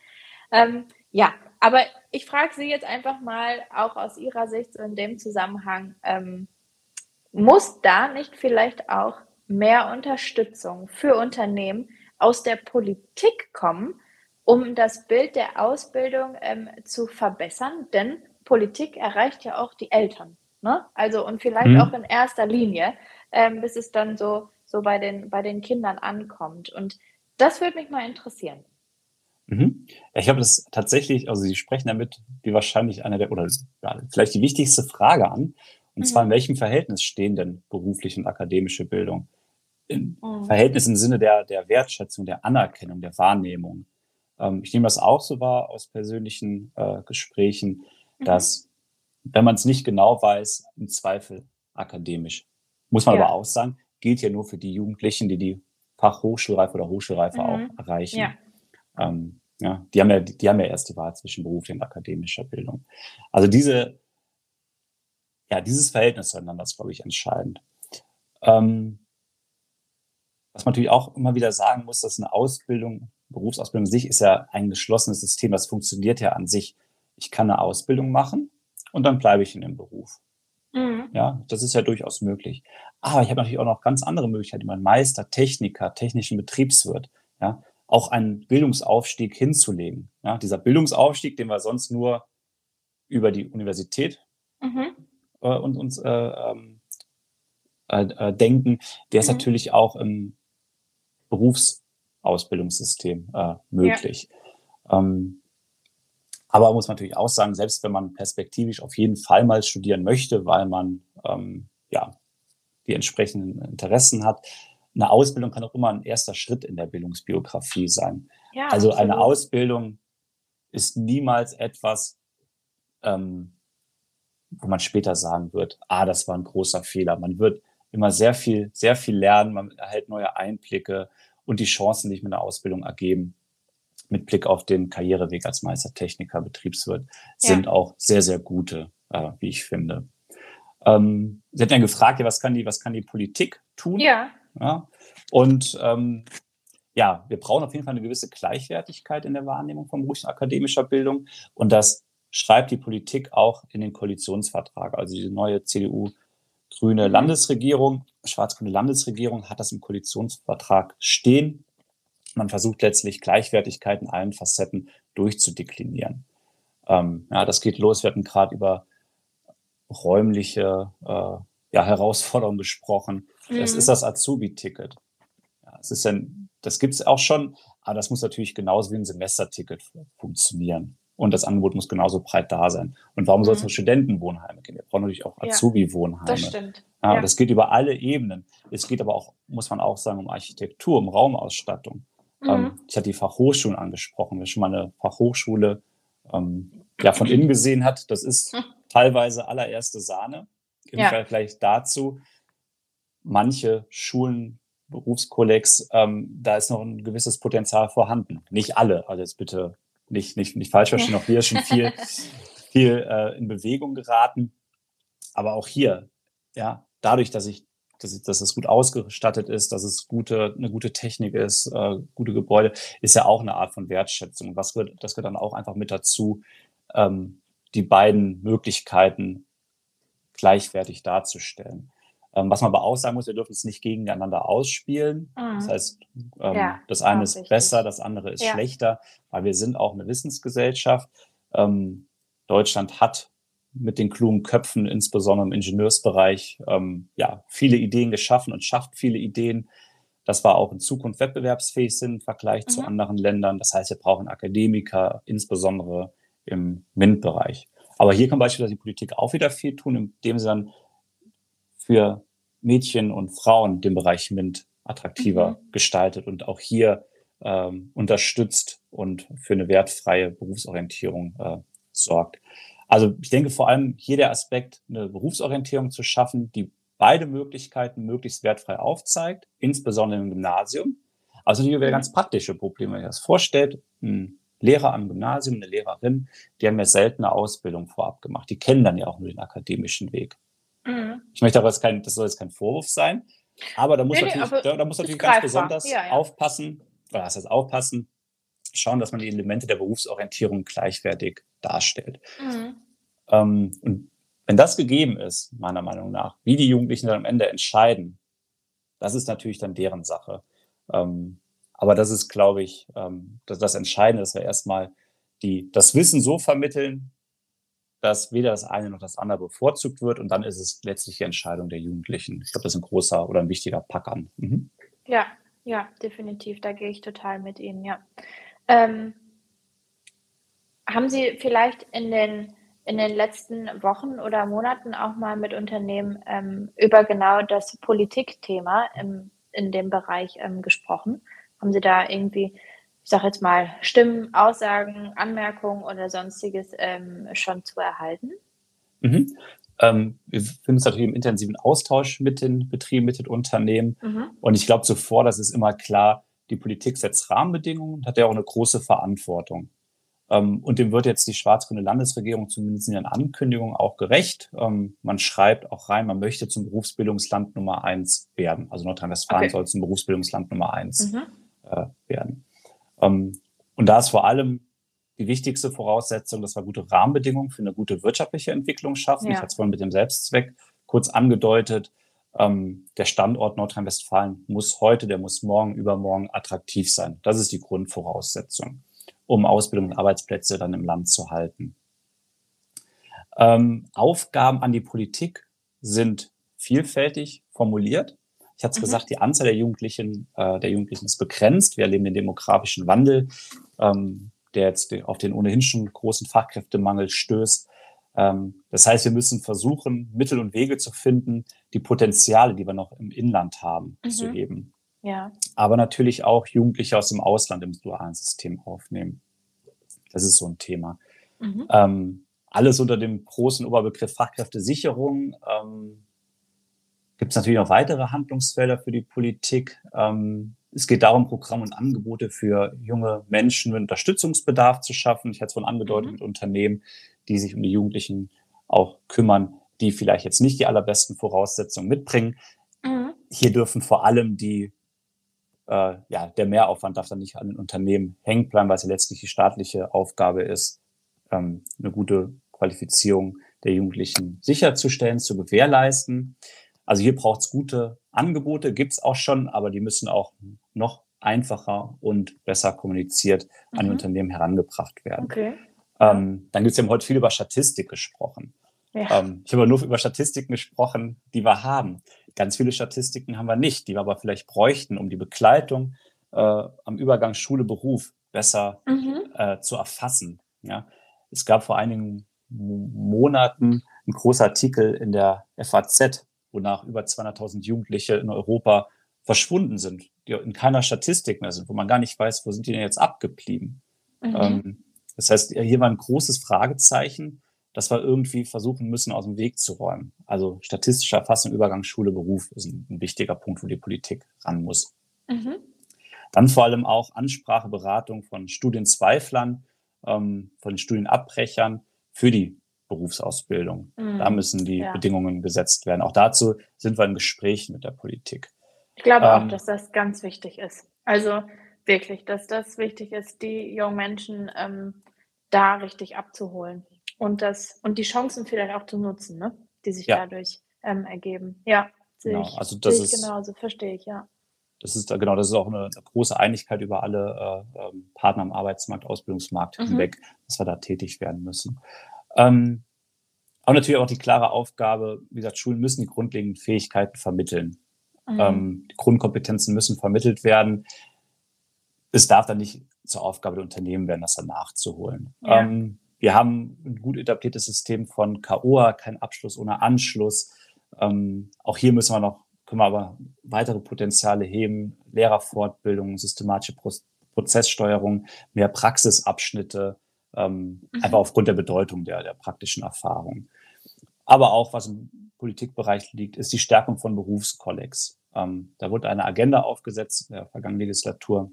Ähm, ja, aber ich frage Sie jetzt einfach mal auch aus Ihrer Sicht so in dem Zusammenhang, ähm, muss da nicht vielleicht auch mehr Unterstützung für Unternehmen aus der Politik kommen, um das Bild der Ausbildung ähm, zu verbessern? Denn Politik erreicht ja auch die Eltern. Ne? Also und vielleicht mhm. auch in erster Linie, ähm, bis es dann so, so bei, den, bei den Kindern ankommt. Und das würde mich mal interessieren. Mhm. Ich habe das tatsächlich, also Sie sprechen damit wie wahrscheinlich eine der, oder vielleicht die wichtigste Frage an. Und mhm. zwar, in welchem Verhältnis stehen denn berufliche und akademische Bildung? Im mhm. Verhältnis im Sinne der, der Wertschätzung, der Anerkennung, der Wahrnehmung. Ähm, ich nehme das auch so wahr aus persönlichen äh, Gesprächen, mhm. dass, wenn man es nicht genau weiß, im Zweifel akademisch. Muss man ja. aber auch sagen, gilt ja nur für die Jugendlichen, die die Fachhochschulreife oder Hochschulreife auch mhm. erreichen. Ja. Ähm, ja, die haben ja, die haben ja erst die Wahl zwischen beruflicher und akademischer Bildung. Also diese, ja, dieses Verhältnis zueinander ist, glaube ich, entscheidend. Ähm, was man natürlich auch immer wieder sagen muss, dass eine Ausbildung, Berufsausbildung an sich ist ja ein geschlossenes System, das funktioniert ja an sich. Ich kann eine Ausbildung machen und dann bleibe ich in dem Beruf. Mhm. Ja, das ist ja durchaus möglich. Aber ich habe natürlich auch noch ganz andere Möglichkeiten, wie man Meister, Techniker, technischen Betriebswirt. Ja, auch einen Bildungsaufstieg hinzulegen. Ja, dieser Bildungsaufstieg, den wir sonst nur über die Universität mhm. äh, und uns äh, ähm, äh, äh, denken, der ist mhm. natürlich auch im Berufsausbildungssystem äh, möglich. Ja. Ähm, aber muss man natürlich auch sagen, selbst wenn man perspektivisch auf jeden Fall mal studieren möchte, weil man ähm, ja die entsprechenden Interessen hat, eine Ausbildung kann auch immer ein erster Schritt in der Bildungsbiografie sein. Ja, also absolut. eine Ausbildung ist niemals etwas, ähm, wo man später sagen wird, ah, das war ein großer Fehler. Man wird immer sehr viel, sehr viel lernen, man erhält neue Einblicke und die Chancen, die sich mit einer Ausbildung ergeben, mit Blick auf den Karriereweg als Meistertechniker, Betriebswirt, sind ja. auch sehr, sehr gute, äh, wie ich finde. Ähm, Sie hatten ja gefragt, ja, was kann die, was kann die Politik tun? Ja. Ja? Und ähm, ja, wir brauchen auf jeden Fall eine gewisse Gleichwertigkeit in der Wahrnehmung von beruflichen akademischer Bildung. Und das schreibt die Politik auch in den Koalitionsvertrag. Also diese neue CDU-grüne. Landesregierung, schwarz-grüne Landesregierung hat das im Koalitionsvertrag stehen. Man versucht letztlich Gleichwertigkeit in allen Facetten durchzudeklinieren. Ähm, ja, das geht los. Wir hatten gerade über räumliche äh, ja, Herausforderungen gesprochen. Mhm. Das ist das Azubi-Ticket. Ja, es ist ein, das gibt es auch schon, aber das muss natürlich genauso wie ein Semesterticket funktionieren. Und das Angebot muss genauso breit da sein. Und warum mhm. soll es nur Studentenwohnheime gehen? Wir brauchen natürlich auch Azubi-Wohnheime. Das stimmt. Ja, ja. Das geht über alle Ebenen. Es geht aber auch, muss man auch sagen, um Architektur, um Raumausstattung. Mhm. Ähm, ich hatte die Fachhochschulen angesprochen. Wer schon mal eine Fachhochschule ähm, ja, von innen gesehen hat, das ist teilweise allererste Sahne. Im ja. Vergleich dazu, manche Schulen, Berufskollegs, ähm, da ist noch ein gewisses Potenzial vorhanden. Nicht alle, also jetzt bitte nicht, nicht, nicht falsch verstehen, auch hier ist schon viel, viel äh, in Bewegung geraten. Aber auch hier, ja, dadurch, dass ich, dass, dass es gut ausgestattet ist, dass es gute, eine gute Technik ist, äh, gute Gebäude, ist ja auch eine Art von Wertschätzung. Was wird, das gehört dann auch einfach mit dazu, ähm, die beiden Möglichkeiten gleichwertig darzustellen. Ähm, was man aber auch sagen muss, wir dürfen es nicht gegeneinander ausspielen. Mhm. Das heißt, ähm, ja, das eine ist richtig. besser, das andere ist ja. schlechter, weil wir sind auch eine Wissensgesellschaft. Ähm, Deutschland hat mit den klugen Köpfen, insbesondere im Ingenieursbereich, ähm, ja, viele Ideen geschaffen und schafft viele Ideen, dass wir auch in Zukunft wettbewerbsfähig sind im Vergleich mhm. zu anderen Ländern. Das heißt, wir brauchen Akademiker, insbesondere im MINT-Bereich. Aber hier kann beispielsweise die Politik auch wieder viel tun, indem sie dann für Mädchen und Frauen den Bereich MINT attraktiver mhm. gestaltet und auch hier ähm, unterstützt und für eine wertfreie Berufsorientierung äh, sorgt. Also ich denke vor allem hier der Aspekt, eine Berufsorientierung zu schaffen, die beide Möglichkeiten möglichst wertfrei aufzeigt, insbesondere im Gymnasium. Also natürlich wieder mhm. ganz praktische Probleme, wenn ihr das vorstellt. Ein Lehrer am Gymnasium, eine Lehrerin, die haben ja seltene Ausbildung vorab gemacht. Die kennen dann ja auch nur den akademischen Weg. Mhm. Ich möchte aber jetzt kein, das soll jetzt kein Vorwurf sein, aber da muss nee, natürlich, nee, da, muss natürlich ganz besonders ja, ja. aufpassen, oder das heißt aufpassen, schauen, dass man die Elemente der Berufsorientierung gleichwertig darstellt. Mhm. Ähm, und wenn das gegeben ist, meiner Meinung nach, wie die Jugendlichen dann am Ende entscheiden, das ist natürlich dann deren Sache. Ähm, aber das ist, glaube ich, ähm, das, das Entscheidende, dass wir erstmal die, das Wissen so vermitteln, dass weder das eine noch das andere bevorzugt wird. Und dann ist es letztlich die Entscheidung der Jugendlichen. Ich glaube, das ist ein großer oder ein wichtiger Pack an. Mhm. Ja, ja, definitiv. Da gehe ich total mit Ihnen, ja. Ähm, haben Sie vielleicht in den, in den letzten Wochen oder Monaten auch mal mit Unternehmen ähm, über genau das Politikthema im, in dem Bereich ähm, gesprochen? Haben Sie da irgendwie ich sage jetzt mal, Stimmen, Aussagen, Anmerkungen oder sonstiges ähm, schon zu erhalten? Mhm. Ähm, wir befinden uns natürlich im intensiven Austausch mit den Betrieben, mit den Unternehmen. Mhm. Und ich glaube zuvor, das ist immer klar, die Politik setzt Rahmenbedingungen und hat ja auch eine große Verantwortung. Ähm, und dem wird jetzt die schwarz-grüne Landesregierung zumindest in ihren Ankündigungen auch gerecht. Ähm, man schreibt auch rein, man möchte zum Berufsbildungsland Nummer eins werden. Also Nordrhein-Westfalen okay. soll zum Berufsbildungsland Nummer eins mhm. Äh, werden. Ähm, und da ist vor allem die wichtigste Voraussetzung, dass wir gute Rahmenbedingungen für eine gute wirtschaftliche Entwicklung schaffen. Ja. Ich hatte es vorhin mit dem Selbstzweck kurz angedeutet. Ähm, der Standort Nordrhein-Westfalen muss heute, der muss morgen, übermorgen attraktiv sein. Das ist die Grundvoraussetzung, um Ausbildung und Arbeitsplätze dann im Land zu halten. Ähm, Aufgaben an die Politik sind vielfältig formuliert. Ich hatte es mhm. gesagt, die Anzahl der Jugendlichen, äh, der Jugendlichen ist begrenzt. Wir erleben den demografischen Wandel, ähm, der jetzt auf den ohnehin schon großen Fachkräftemangel stößt. Ähm, das heißt, wir müssen versuchen, Mittel und Wege zu finden, die Potenziale, die wir noch im Inland haben, mhm. zu heben. Ja. Aber natürlich auch Jugendliche aus dem Ausland im dualen System aufnehmen. Das ist so ein Thema. Mhm. Ähm, alles unter dem großen Oberbegriff Fachkräftesicherung. Ähm, gibt es natürlich noch weitere Handlungsfelder für die Politik. Ähm, es geht darum, Programme und Angebote für junge Menschen mit Unterstützungsbedarf zu schaffen. Ich hatte es vorhin angedeutet mhm. mit Unternehmen, die sich um die Jugendlichen auch kümmern, die vielleicht jetzt nicht die allerbesten Voraussetzungen mitbringen. Mhm. Hier dürfen vor allem die, äh, ja, der Mehraufwand darf dann nicht an den Unternehmen hängen bleiben, weil es ja letztlich die staatliche Aufgabe ist, ähm, eine gute Qualifizierung der Jugendlichen sicherzustellen, zu gewährleisten. Also hier braucht es gute Angebote, gibt es auch schon, aber die müssen auch noch einfacher und besser kommuniziert mhm. an die. Unternehmen herangebracht werden. Okay. Ähm, dann gibt es ja heute viel über Statistik gesprochen. Ja. Ähm, ich habe nur über Statistiken gesprochen, die wir haben. Ganz viele Statistiken haben wir nicht, die wir aber vielleicht bräuchten, um die Begleitung äh, am Übergang Schule-Beruf besser mhm. äh, zu erfassen. Ja? Es gab vor einigen Monaten einen großen Artikel in der FAZ, wonach über 200.000 Jugendliche in Europa verschwunden sind, die in keiner Statistik mehr sind, wo man gar nicht weiß, wo sind die denn jetzt abgeblieben. Mhm. Ähm, das heißt, hier war ein großes Fragezeichen, das wir irgendwie versuchen müssen, aus dem Weg zu räumen. Also statistische Erfassung, Übergang Schule, Beruf ist ein, ein wichtiger Punkt, wo die Politik ran muss. Mhm. Dann vor allem auch Ansprache, Beratung von Studienzweiflern, ähm, von Studienabbrechern für die Berufsausbildung. Mhm. Da müssen die ja. Bedingungen gesetzt werden. Auch dazu sind wir in Gesprächen mit der Politik. Ich glaube ähm, auch, dass das ganz wichtig ist. Also wirklich, dass das wichtig ist, die jungen Menschen ähm, da richtig abzuholen und das und die Chancen vielleicht auch zu nutzen, ne? die sich ja. dadurch ähm, ergeben. Ja, sehe genau. ich, also das sehe ich ist, genauso, verstehe ich, ja. Das ist genau, das ist auch eine, große Einigkeit über alle äh, ähm, Partner am Arbeitsmarkt, Ausbildungsmarkt mhm. hinweg, dass wir da tätig werden müssen. Ähm, aber natürlich auch die klare Aufgabe, wie gesagt, Schulen müssen die grundlegenden Fähigkeiten vermitteln. Mhm. Ähm, die Grundkompetenzen müssen vermittelt werden. Es darf dann nicht zur Aufgabe der Unternehmen werden, das dann nachzuholen. Ja. Ähm, wir haben ein gut etabliertes System von KOA, kein Abschluss ohne Anschluss. Ähm, auch hier müssen wir noch, können wir aber weitere Potenziale heben, Lehrerfortbildung, systematische Pro Prozesssteuerung, mehr Praxisabschnitte, ähm, mhm. einfach aufgrund der Bedeutung der, der praktischen Erfahrung. Aber auch, was im Politikbereich liegt, ist die Stärkung von Berufskollegs. Ähm, da wurde eine Agenda aufgesetzt in der vergangenen Legislatur,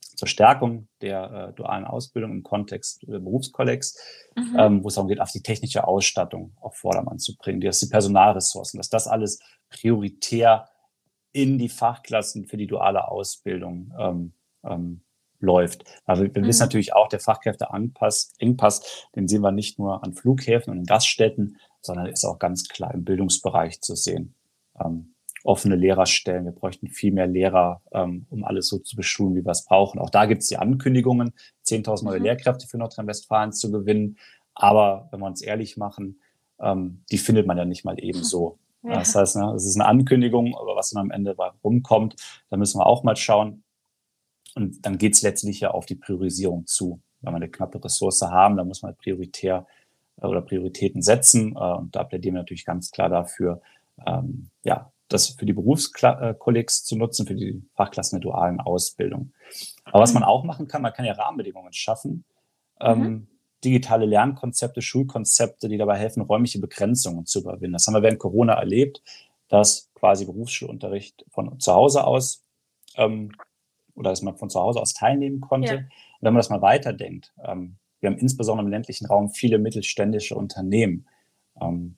zur Stärkung der äh, dualen Ausbildung im Kontext der Berufskollegs, mhm. ähm, wo es darum geht, auf die technische Ausstattung auf Vordermann zu bringen, dass die Personalressourcen, dass das alles prioritär in die Fachklassen für die duale Ausbildung ähm, ähm, läuft. Also wir mhm. wissen natürlich auch, der Fachkräfteengpass, den sehen wir nicht nur an Flughäfen und in Gaststätten, sondern ist auch ganz klar im Bildungsbereich zu sehen. Ähm, offene Lehrerstellen. Wir bräuchten viel mehr Lehrer, ähm, um alles so zu beschulen, wie wir es brauchen. Auch da gibt es die Ankündigungen, 10.000 neue mhm. Lehrkräfte für Nordrhein-Westfalen zu gewinnen. Aber wenn wir uns ehrlich machen, ähm, die findet man ja nicht mal eben so. Ja. Das heißt, ne, es ist eine Ankündigung, aber was dann am Ende rumkommt, da müssen wir auch mal schauen. Und dann geht es letztlich ja auf die Priorisierung zu. Wenn wir eine knappe Ressource haben, dann muss man prioritär äh, oder Prioritäten setzen. Äh, und da plädieren wir natürlich ganz klar dafür, ähm, ja, das für die Berufskollegs zu nutzen, für die Fachklassen der dualen Ausbildung. Aber was man auch machen kann, man kann ja Rahmenbedingungen schaffen. Ähm, mhm. digitale Lernkonzepte, Schulkonzepte, die dabei helfen, räumliche Begrenzungen zu überwinden. Das haben wir während Corona erlebt, dass quasi Berufsschulunterricht von zu Hause aus ähm, oder dass man von zu Hause aus teilnehmen konnte. Ja. Und wenn man das mal weiterdenkt, ähm, wir haben insbesondere im ländlichen Raum viele mittelständische Unternehmen. Ähm,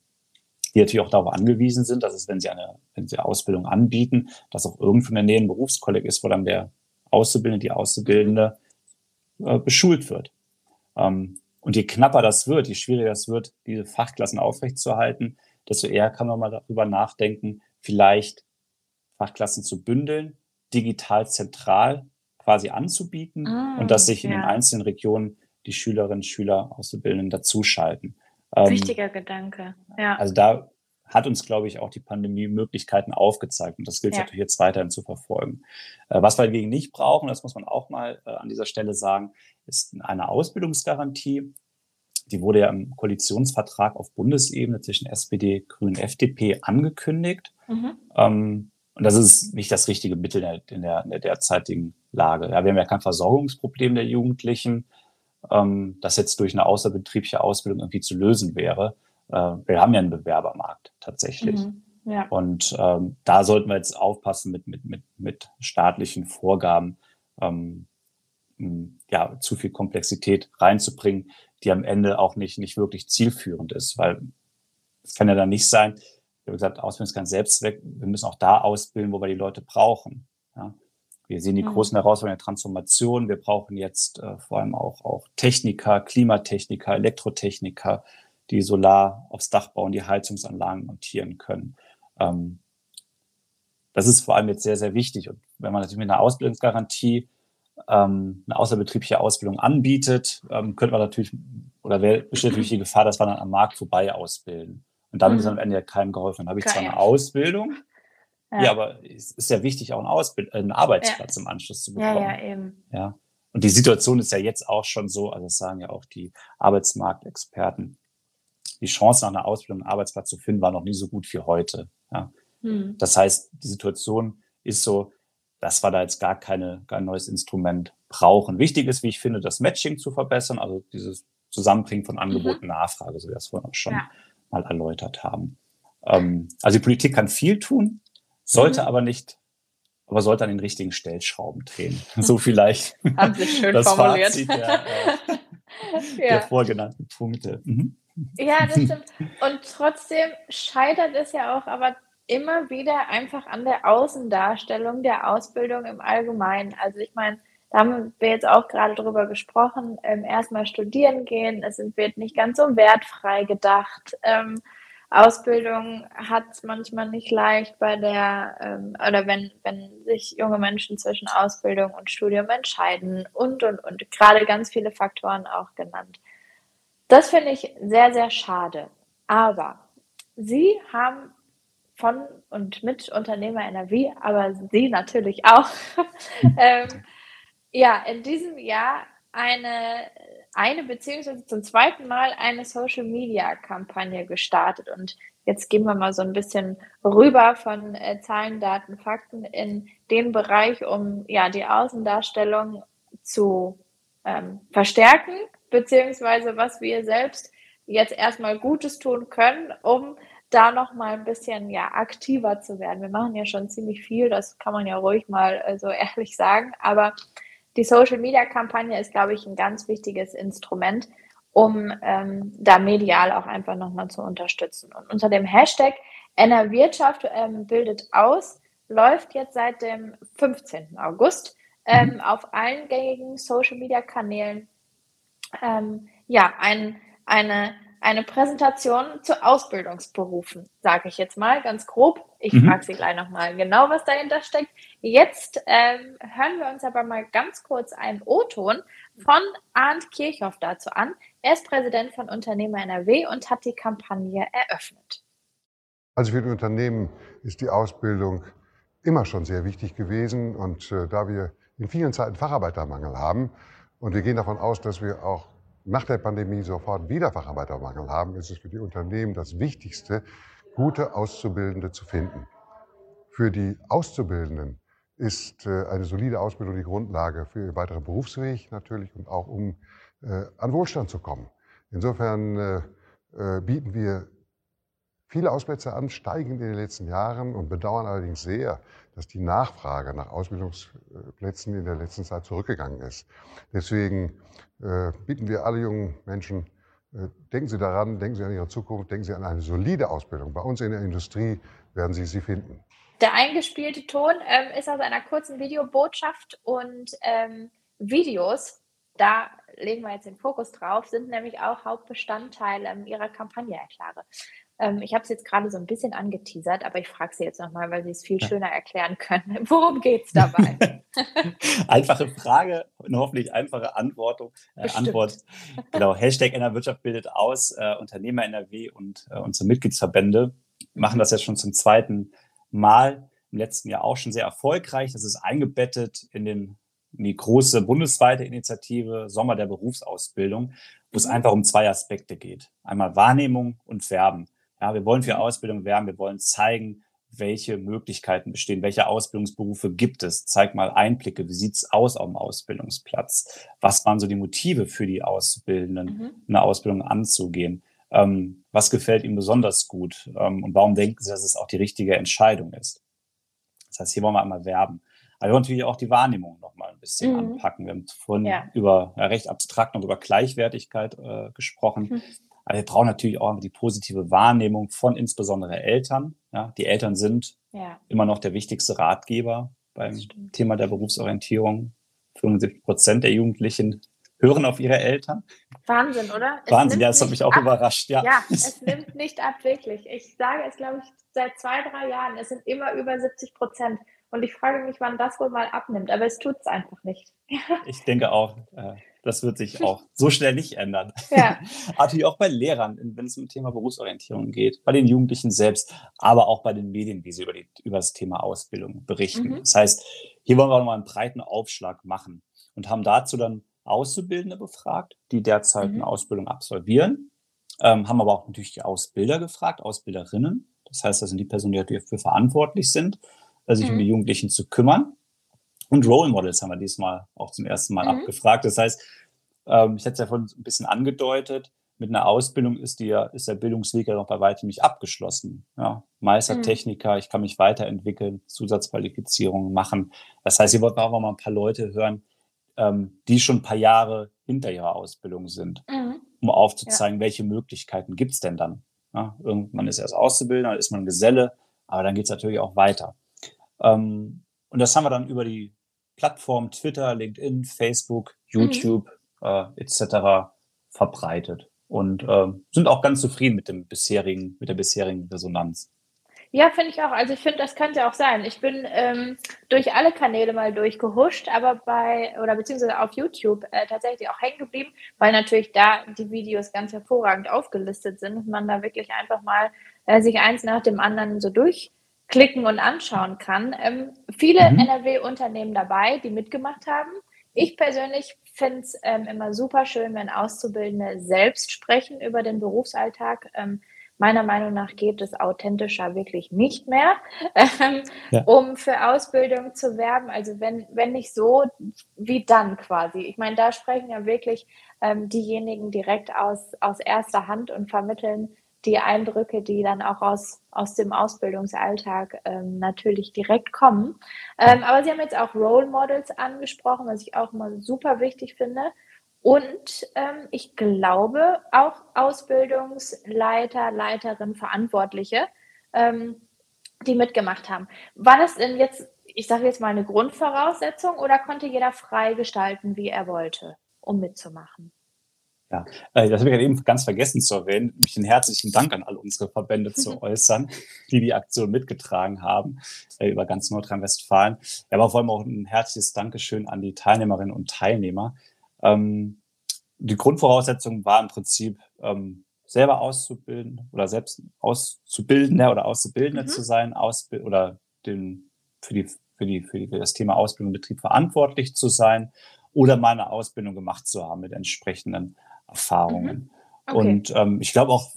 die natürlich auch darauf angewiesen sind, dass es, wenn sie eine, wenn sie Ausbildung anbieten, dass auch irgendwo in der Nähe ein Berufskolleg ist, wo dann der Auszubildende, die Auszubildende äh, beschult wird. Ähm, und je knapper das wird, je schwieriger es wird, diese Fachklassen aufrechtzuerhalten, desto eher kann man mal darüber nachdenken, vielleicht Fachklassen zu bündeln, digital zentral quasi anzubieten ah, und dass sich in den einzelnen Regionen die Schülerinnen und Schüler, Auszubildenden dazuschalten. Ähm, Wichtiger Gedanke, ja. Also da hat uns, glaube ich, auch die Pandemie Möglichkeiten aufgezeigt. Und das gilt ja. natürlich jetzt weiterhin zu verfolgen. Äh, was wir dagegen nicht brauchen, das muss man auch mal äh, an dieser Stelle sagen, ist eine Ausbildungsgarantie. Die wurde ja im Koalitionsvertrag auf Bundesebene zwischen SPD, Grünen, FDP angekündigt. Mhm. Ähm, und das ist nicht das richtige Mittel in der, in der derzeitigen Lage. Ja, wir haben ja kein Versorgungsproblem der Jugendlichen ähm, das jetzt durch eine außerbetriebliche Ausbildung irgendwie zu lösen wäre. Äh, wir haben ja einen Bewerbermarkt tatsächlich. Mhm. Ja. Und ähm, da sollten wir jetzt aufpassen mit, mit, mit, mit staatlichen Vorgaben, ähm, ja, zu viel Komplexität reinzubringen, die am Ende auch nicht, nicht wirklich zielführend ist, weil es kann ja dann nicht sein, habe gesagt, Ausbildung ist kein Selbstzweck, wir müssen auch da ausbilden, wo wir die Leute brauchen. Ja. Wir sehen die mhm. großen Herausforderungen der Transformation. Wir brauchen jetzt äh, vor allem auch, auch Techniker, Klimatechniker, Elektrotechniker, die Solar aufs Dach bauen, die Heizungsanlagen montieren können. Ähm, das ist vor allem jetzt sehr, sehr wichtig. Und wenn man natürlich mit einer Ausbildungsgarantie ähm, eine außerbetriebliche Ausbildung anbietet, ähm, könnte man natürlich, oder besteht natürlich die Gefahr, dass wir dann am Markt vorbei ausbilden. Und damit mhm. ist am Ende ja keinem geholfen. Dann habe ich Geil. zwar eine Ausbildung, ja. ja. aber es ist ja wichtig, auch einen, Ausbild einen Arbeitsplatz ja. im Anschluss zu bekommen. Ja, ja, eben. Ja. Und die Situation ist ja jetzt auch schon so, also das sagen ja auch die Arbeitsmarktexperten, die Chance nach einer Ausbildung einen Arbeitsplatz zu finden, war noch nie so gut wie heute. Ja. Hm. Das heißt, die Situation ist so, dass wir da jetzt gar keine, kein neues Instrument brauchen. Wichtig ist, wie ich finde, das Matching zu verbessern, also dieses Zusammenbringen von Angebot und mhm. Nachfrage, so wie es vorhin auch schon ja. Mal erläutert haben. Ähm, also die Politik kann viel tun, sollte mhm. aber nicht, aber sollte an den richtigen Stellschrauben drehen. So vielleicht Haben Sie schön das formuliert. Fazit der, äh, ja. der vorgenannten Punkte. Mhm. Ja, das stimmt. Und trotzdem scheitert es ja auch aber immer wieder einfach an der Außendarstellung der Ausbildung im Allgemeinen. Also ich meine, da haben wir jetzt auch gerade drüber gesprochen, ähm, erstmal studieren gehen, es wird nicht ganz so wertfrei gedacht. Ähm, Ausbildung hat es manchmal nicht leicht bei der, ähm, oder wenn, wenn sich junge Menschen zwischen Ausbildung und Studium entscheiden und, und, und. Gerade ganz viele Faktoren auch genannt. Das finde ich sehr, sehr schade. Aber Sie haben von und mit Unternehmer NRW, aber Sie natürlich auch, ähm, ja, in diesem Jahr eine, eine beziehungsweise zum zweiten Mal eine Social Media Kampagne gestartet. Und jetzt gehen wir mal so ein bisschen rüber von äh, Zahlen, Daten, Fakten in den Bereich, um ja die Außendarstellung zu ähm, verstärken, beziehungsweise was wir selbst jetzt erstmal Gutes tun können, um da noch mal ein bisschen ja aktiver zu werden. Wir machen ja schon ziemlich viel, das kann man ja ruhig mal äh, so ehrlich sagen, aber die Social Media Kampagne ist, glaube ich, ein ganz wichtiges Instrument, um ähm, da medial auch einfach nochmal zu unterstützen. Und unter dem Hashtag NRWirtschaft ähm, bildet aus, läuft jetzt seit dem 15. August ähm, mhm. auf allen gängigen Social Media Kanälen ähm, ja ein, eine eine Präsentation zu Ausbildungsberufen, sage ich jetzt mal ganz grob. Ich mhm. frage Sie gleich nochmal genau, was dahinter steckt. Jetzt ähm, hören wir uns aber mal ganz kurz einen O-Ton von Arndt Kirchhoff dazu an. Er ist Präsident von Unternehmer NRW und hat die Kampagne eröffnet. Also für die Unternehmen ist die Ausbildung immer schon sehr wichtig gewesen. Und äh, da wir in vielen Zeiten Facharbeitermangel haben und wir gehen davon aus, dass wir auch nach der Pandemie sofort wieder Facharbeitermangel haben, ist es für die Unternehmen das Wichtigste, gute Auszubildende zu finden. Für die Auszubildenden ist äh, eine solide Ausbildung die Grundlage für ihr weiterer Berufsweg natürlich und auch um äh, an Wohlstand zu kommen. Insofern äh, bieten wir viele Ausplätze an, steigend in den letzten Jahren und bedauern allerdings sehr, dass die Nachfrage nach Ausbildungsplätzen in der letzten Zeit zurückgegangen ist. Deswegen äh, bieten wir alle jungen Menschen, äh, denken Sie daran, denken Sie an Ihre Zukunft, denken Sie an eine solide Ausbildung. Bei uns in der Industrie werden Sie sie finden. Der eingespielte Ton ähm, ist aus einer kurzen Videobotschaft und ähm, Videos, da legen wir jetzt den Fokus drauf, sind nämlich auch Hauptbestandteil ähm, Ihrer Kampagne, Herr Klare. Ähm, ich habe es jetzt gerade so ein bisschen angeteasert, aber ich frage Sie jetzt nochmal, weil Sie es viel schöner erklären können. Worum geht es dabei? Einfache Frage und hoffentlich einfache Antwort. Äh, Antwort. Genau, Hashtag NRWirtschaft bildet aus. Äh, Unternehmer NRW und äh, unsere Mitgliedsverbände machen das jetzt schon zum zweiten Mal. Im letzten Jahr auch schon sehr erfolgreich. Das ist eingebettet in den in die große bundesweite Initiative Sommer der Berufsausbildung, wo es mhm. einfach um zwei Aspekte geht. Einmal Wahrnehmung und Werben. Ja, wir wollen für. Ausbildung werben, wir wollen zeigen, welche Möglichkeiten bestehen, welche Ausbildungsberufe gibt es. Zeig mal Einblicke, wie sieht's aus auf dem Ausbildungsplatz? Was waren so die Motive für die Auszubildenden, mhm. eine Ausbildung anzugehen? Ähm, was gefällt Ihnen besonders gut? Ähm, und warum denken Sie, dass es auch die richtige Entscheidung ist? Das heißt, hier wollen wir einmal werben. Aber wir wollen natürlich auch die Wahrnehmung noch mal ein bisschen mhm. anpacken. Wir haben vorhin ja. über ja, recht abstrakt noch über Gleichwertigkeit äh, gesprochen. Mhm. Aber wir brauchen natürlich auch die positive Wahrnehmung von insbesondere Eltern. Ja, die Eltern sind ja. immer noch der wichtigste Ratgeber beim Thema der Berufsorientierung. 75 Prozent der Jugendlichen hören auf ihre Eltern. Wahnsinn, oder? Es Wahnsinn, ja, das hat mich auch ab. überrascht. Ja. ja, es nimmt nicht ab, wirklich. Ich sage es, glaube ich, seit zwei, drei Jahren. Es sind immer über 70 Prozent. Und ich frage mich, wann das wohl mal abnimmt. Aber es tut es einfach nicht. ich denke auch, äh, das wird sich auch so schnell nicht ändern. Ja. Natürlich auch bei Lehrern, wenn es um Thema Berufsorientierung geht, bei den Jugendlichen selbst, aber auch bei den Medien, wie sie über, die, über das Thema Ausbildung berichten. Mhm. Das heißt, hier wollen wir auch nochmal einen breiten Aufschlag machen und haben dazu dann Auszubildende befragt, die derzeit mhm. eine Ausbildung absolvieren, ähm, haben aber auch natürlich die Ausbilder gefragt, Ausbilderinnen. Das heißt, das sind die Personen, die dafür verantwortlich sind, sich mhm. um die Jugendlichen zu kümmern. Und Role Models haben wir diesmal auch zum ersten Mal mhm. abgefragt. Das heißt, ähm, ich hatte es ja vorhin ein bisschen angedeutet, mit einer Ausbildung ist, die, ist der Bildungsweg ja noch bei weitem nicht abgeschlossen. Ja, Meistertechniker, mhm. ich kann mich weiterentwickeln, Zusatzqualifizierungen machen. Das heißt, ihr wollt auch mal ein paar Leute hören, ähm, die schon ein paar Jahre hinter ihrer Ausbildung sind, mhm. um aufzuzeigen, ja. welche Möglichkeiten gibt es denn dann. Ja, irgendwann ist erst Auszubildender, dann ist man Geselle, aber dann geht es natürlich auch weiter. Ähm, und das haben wir dann über die Plattform Twitter, LinkedIn, Facebook, mhm. YouTube mhm. äh, etc. verbreitet und äh, sind auch ganz zufrieden mit dem bisherigen, mit der bisherigen Resonanz. Ja, finde ich auch. Also ich finde, das könnte auch sein. Ich bin ähm, durch alle Kanäle mal durchgehuscht, aber bei, oder beziehungsweise auf YouTube äh, tatsächlich auch hängen geblieben, weil natürlich da die Videos ganz hervorragend aufgelistet sind und man da wirklich einfach mal äh, sich eins nach dem anderen so durchklicken und anschauen kann. Ähm, viele mhm. NRW-Unternehmen dabei, die mitgemacht haben. Ich persönlich finde es ähm, immer super schön, wenn Auszubildende selbst sprechen über den Berufsalltag. Ähm, Meiner Meinung nach geht es authentischer wirklich nicht mehr, ähm, ja. um für Ausbildung zu werben. Also wenn, wenn nicht so, wie dann quasi. Ich meine, da sprechen ja wirklich ähm, diejenigen direkt aus, aus erster Hand und vermitteln die Eindrücke, die dann auch aus, aus dem Ausbildungsalltag ähm, natürlich direkt kommen. Ähm, aber Sie haben jetzt auch Role Models angesprochen, was ich auch mal super wichtig finde. Und ähm, ich glaube auch Ausbildungsleiter, Leiterin, Verantwortliche, ähm, die mitgemacht haben. War das denn jetzt, ich sage jetzt mal, eine Grundvoraussetzung oder konnte jeder frei gestalten, wie er wollte, um mitzumachen? Ja, äh, das habe ich eben ganz vergessen zu erwähnen, mich einen herzlichen Dank an all unsere Verbände zu äußern, die die Aktion mitgetragen haben äh, über ganz Nordrhein-Westfalen. Aber vor allem auch ein herzliches Dankeschön an die Teilnehmerinnen und Teilnehmer, ähm, die Grundvoraussetzung war im Prinzip, ähm, selber auszubilden oder selbst Auszubildender oder Auszubildender mhm. zu sein, Ausbild oder den, für, die, für, die, für, die, für das Thema Ausbildung und Betrieb verantwortlich zu sein oder mal eine Ausbildung gemacht zu haben mit entsprechenden Erfahrungen. Mhm. Okay. Und ähm, ich glaube auch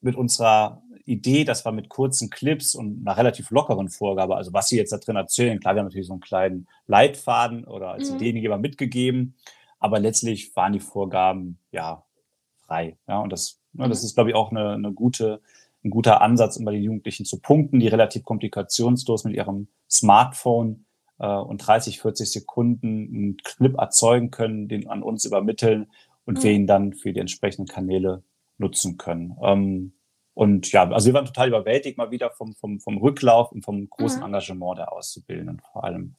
mit unserer Idee, dass wir mit kurzen Clips und einer relativ lockeren Vorgabe, also was Sie jetzt da drin erzählen, klar, wir haben natürlich so einen kleinen Leitfaden oder als mhm. Ideengeber mitgegeben, aber letztlich waren die Vorgaben ja frei. Ja, und das, ne, das mhm. ist, glaube ich, auch eine, eine gute, ein guter Ansatz, um bei den Jugendlichen zu punkten, die relativ komplikationslos mit ihrem Smartphone äh, und 30, 40 Sekunden einen Clip erzeugen können, den an uns übermitteln und mhm. wir ihn dann für die entsprechenden Kanäle nutzen können. Ähm, und ja, also wir waren total überwältigt mal wieder vom, vom, vom Rücklauf und vom großen mhm. Engagement der Auszubildenden vor allem.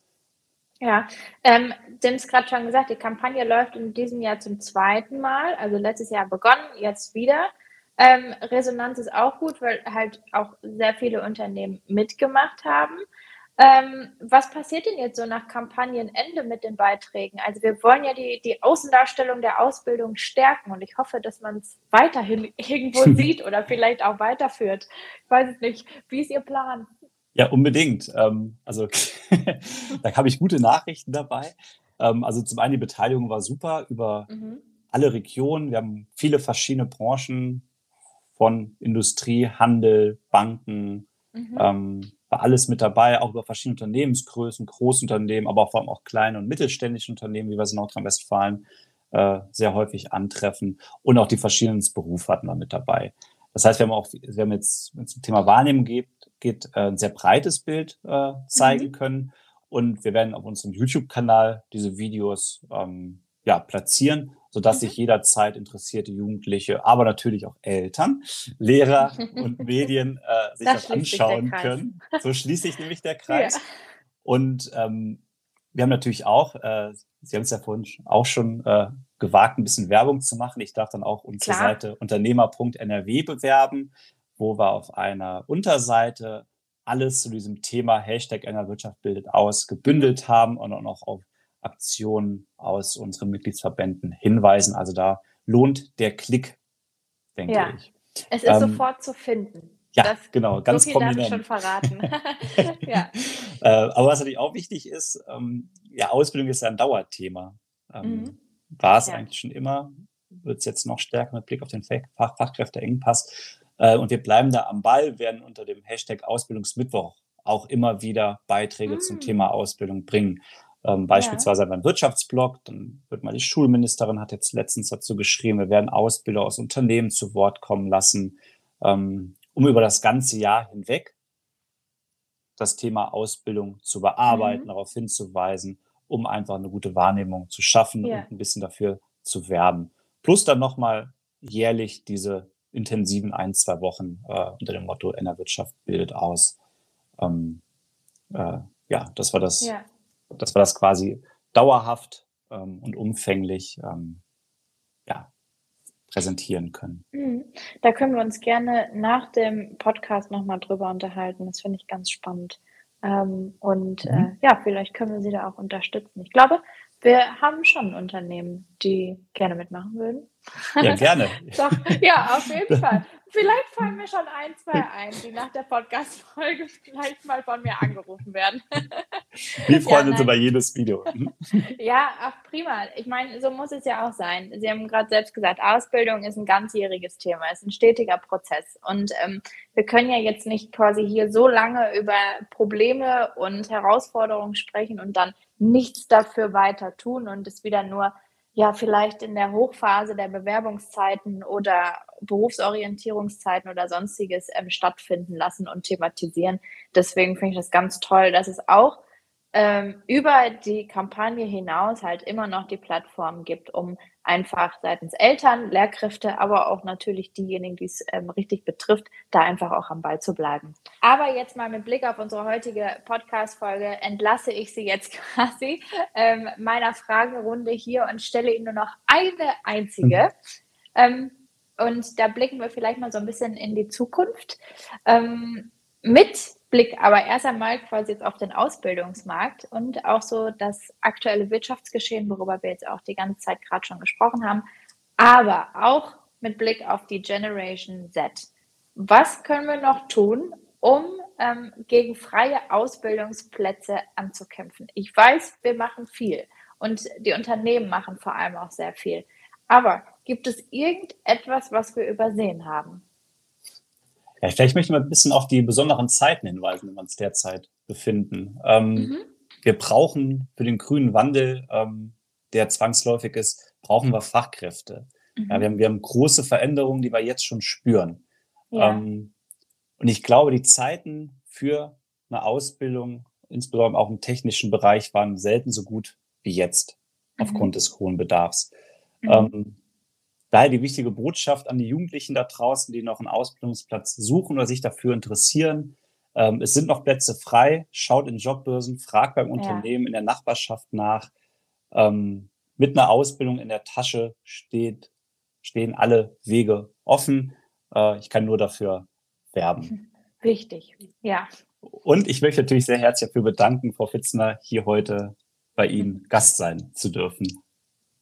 Ja, ähm, Tim ist gerade schon gesagt, die Kampagne läuft in diesem Jahr zum zweiten Mal, also letztes Jahr begonnen, jetzt wieder. Ähm, Resonanz ist auch gut, weil halt auch sehr viele Unternehmen mitgemacht haben. Ähm, was passiert denn jetzt so nach Kampagnenende mit den Beiträgen? Also wir wollen ja die, die Außendarstellung der Ausbildung stärken und ich hoffe, dass man es weiterhin irgendwo sieht oder vielleicht auch weiterführt. Ich weiß es nicht. Wie ist Ihr Plan? Ja, unbedingt. Ähm, also da habe ich gute Nachrichten dabei. Ähm, also zum einen die Beteiligung war super über mhm. alle Regionen. Wir haben viele verschiedene Branchen von Industrie, Handel, Banken, mhm. War alles mit dabei, auch über verschiedene Unternehmensgrößen, Großunternehmen, aber vor allem auch kleine und mittelständische Unternehmen, wie wir es in Nordrhein-Westfalen äh, sehr häufig antreffen. Und auch die verschiedenen Berufe hatten wir mit dabei. Das heißt, wir haben auch, wir haben jetzt, wenn es zum Thema Wahrnehmung geht, geht äh, ein sehr breites Bild äh, zeigen mhm. können. Und wir werden auf unserem YouTube-Kanal diese Videos ähm, ja, platzieren, sodass mhm. sich jederzeit interessierte Jugendliche, aber natürlich auch Eltern, Lehrer und Medien äh, sich das, das anschauen können. So schließt sich nämlich der Kreis. Ja. Und ähm, wir haben natürlich auch, äh, Sie haben es ja vorhin auch schon äh, gewagt, ein bisschen Werbung zu machen. Ich darf dann auch unsere Klar. Seite unternehmer.nrw bewerben, wo wir auf einer Unterseite alles zu diesem Thema Hashtag Wirtschaft bildet aus gebündelt haben und auch noch auf Aktionen aus unseren Mitgliedsverbänden hinweisen. Also da lohnt der Klick, denke ja. ich. Es ist ähm, sofort zu finden. Ja, das, genau, ganz so viel prominent. Darf ich schon verraten. ja. äh, aber was natürlich auch wichtig ist, ähm, ja, Ausbildung ist ja ein Dauerthema. Ähm, mhm. War es ja. eigentlich schon immer, wird es jetzt noch stärker mit Blick auf den Fach Fachkräfteengpass. Äh, und wir bleiben da am Ball, werden unter dem Hashtag Ausbildungsmittwoch auch immer wieder Beiträge mhm. zum Thema Ausbildung bringen. Ähm, beispielsweise ja. beim Wirtschaftsblog, dann wird mal die Schulministerin hat jetzt letztens dazu geschrieben, wir werden Ausbilder aus Unternehmen zu Wort kommen lassen, ähm, um über das ganze Jahr hinweg das Thema Ausbildung zu bearbeiten, mhm. darauf hinzuweisen, um einfach eine gute Wahrnehmung zu schaffen ja. und ein bisschen dafür zu werben. Plus dann nochmal jährlich diese intensiven ein, zwei Wochen äh, unter dem Motto Innerwirtschaft bildet aus. Ähm, äh, ja, das war das ja dass wir das quasi dauerhaft ähm, und umfänglich ähm, ja, präsentieren können. Mhm. Da können wir uns gerne nach dem Podcast nochmal drüber unterhalten. Das finde ich ganz spannend. Ähm, und äh, mhm. äh, ja, vielleicht können wir Sie da auch unterstützen. Ich glaube, wir haben schon Unternehmen, die gerne mitmachen würden. Ja, gerne. Doch, ja, auf jeden Fall. Vielleicht fallen mir schon ein, zwei ein, die nach der Podcast-Folge vielleicht mal von mir angerufen werden. Wir freuen ja, uns über jedes Video. Mhm. Ja, ach, prima. Ich meine, so muss es ja auch sein. Sie haben gerade selbst gesagt, Ausbildung ist ein ganzjähriges Thema, ist ein stetiger Prozess. Und ähm, wir können ja jetzt nicht quasi hier so lange über Probleme und Herausforderungen sprechen und dann nichts dafür weiter tun und es wieder nur ja vielleicht in der Hochphase der Bewerbungszeiten oder Berufsorientierungszeiten oder sonstiges ähm, stattfinden lassen und thematisieren. Deswegen finde ich das ganz toll, dass es auch ähm, über die Kampagne hinaus halt immer noch die Plattform gibt, um einfach seitens Eltern, Lehrkräfte, aber auch natürlich diejenigen, die es ähm, richtig betrifft, da einfach auch am Ball zu bleiben. Aber jetzt mal mit Blick auf unsere heutige Podcast-Folge entlasse ich Sie jetzt quasi ähm, meiner Fragerunde hier und stelle Ihnen nur noch eine einzige. Ähm, und da blicken wir vielleicht mal so ein bisschen in die Zukunft. Ähm, mit Blick aber erst einmal quasi jetzt auf den Ausbildungsmarkt und auch so das aktuelle Wirtschaftsgeschehen, worüber wir jetzt auch die ganze Zeit gerade schon gesprochen haben, aber auch mit Blick auf die Generation Z. Was können wir noch tun, um ähm, gegen freie Ausbildungsplätze anzukämpfen? Ich weiß, wir machen viel und die Unternehmen machen vor allem auch sehr viel. Aber gibt es irgendetwas, was wir übersehen haben? Ja, vielleicht möchte ich mal ein bisschen auf die besonderen Zeiten hinweisen, in wir uns derzeit befinden. Ähm, mhm. Wir brauchen für den grünen Wandel, ähm, der zwangsläufig ist, brauchen wir Fachkräfte. Mhm. Ja, wir, haben, wir haben große Veränderungen, die wir jetzt schon spüren. Ja. Ähm, und ich glaube, die Zeiten für eine Ausbildung, insbesondere auch im technischen Bereich, waren selten so gut wie jetzt, mhm. aufgrund des hohen Bedarfs. Mhm. Ähm, Daher die wichtige Botschaft an die Jugendlichen da draußen, die noch einen Ausbildungsplatz suchen oder sich dafür interessieren. Ähm, es sind noch Plätze frei. Schaut in Jobbörsen, fragt beim Unternehmen ja. in der Nachbarschaft nach. Ähm, mit einer Ausbildung in der Tasche steht, stehen alle Wege offen. Äh, ich kann nur dafür werben. Wichtig, ja. Und ich möchte natürlich sehr herzlich dafür bedanken, Frau Fitzner, hier heute bei Ihnen Gast sein zu dürfen.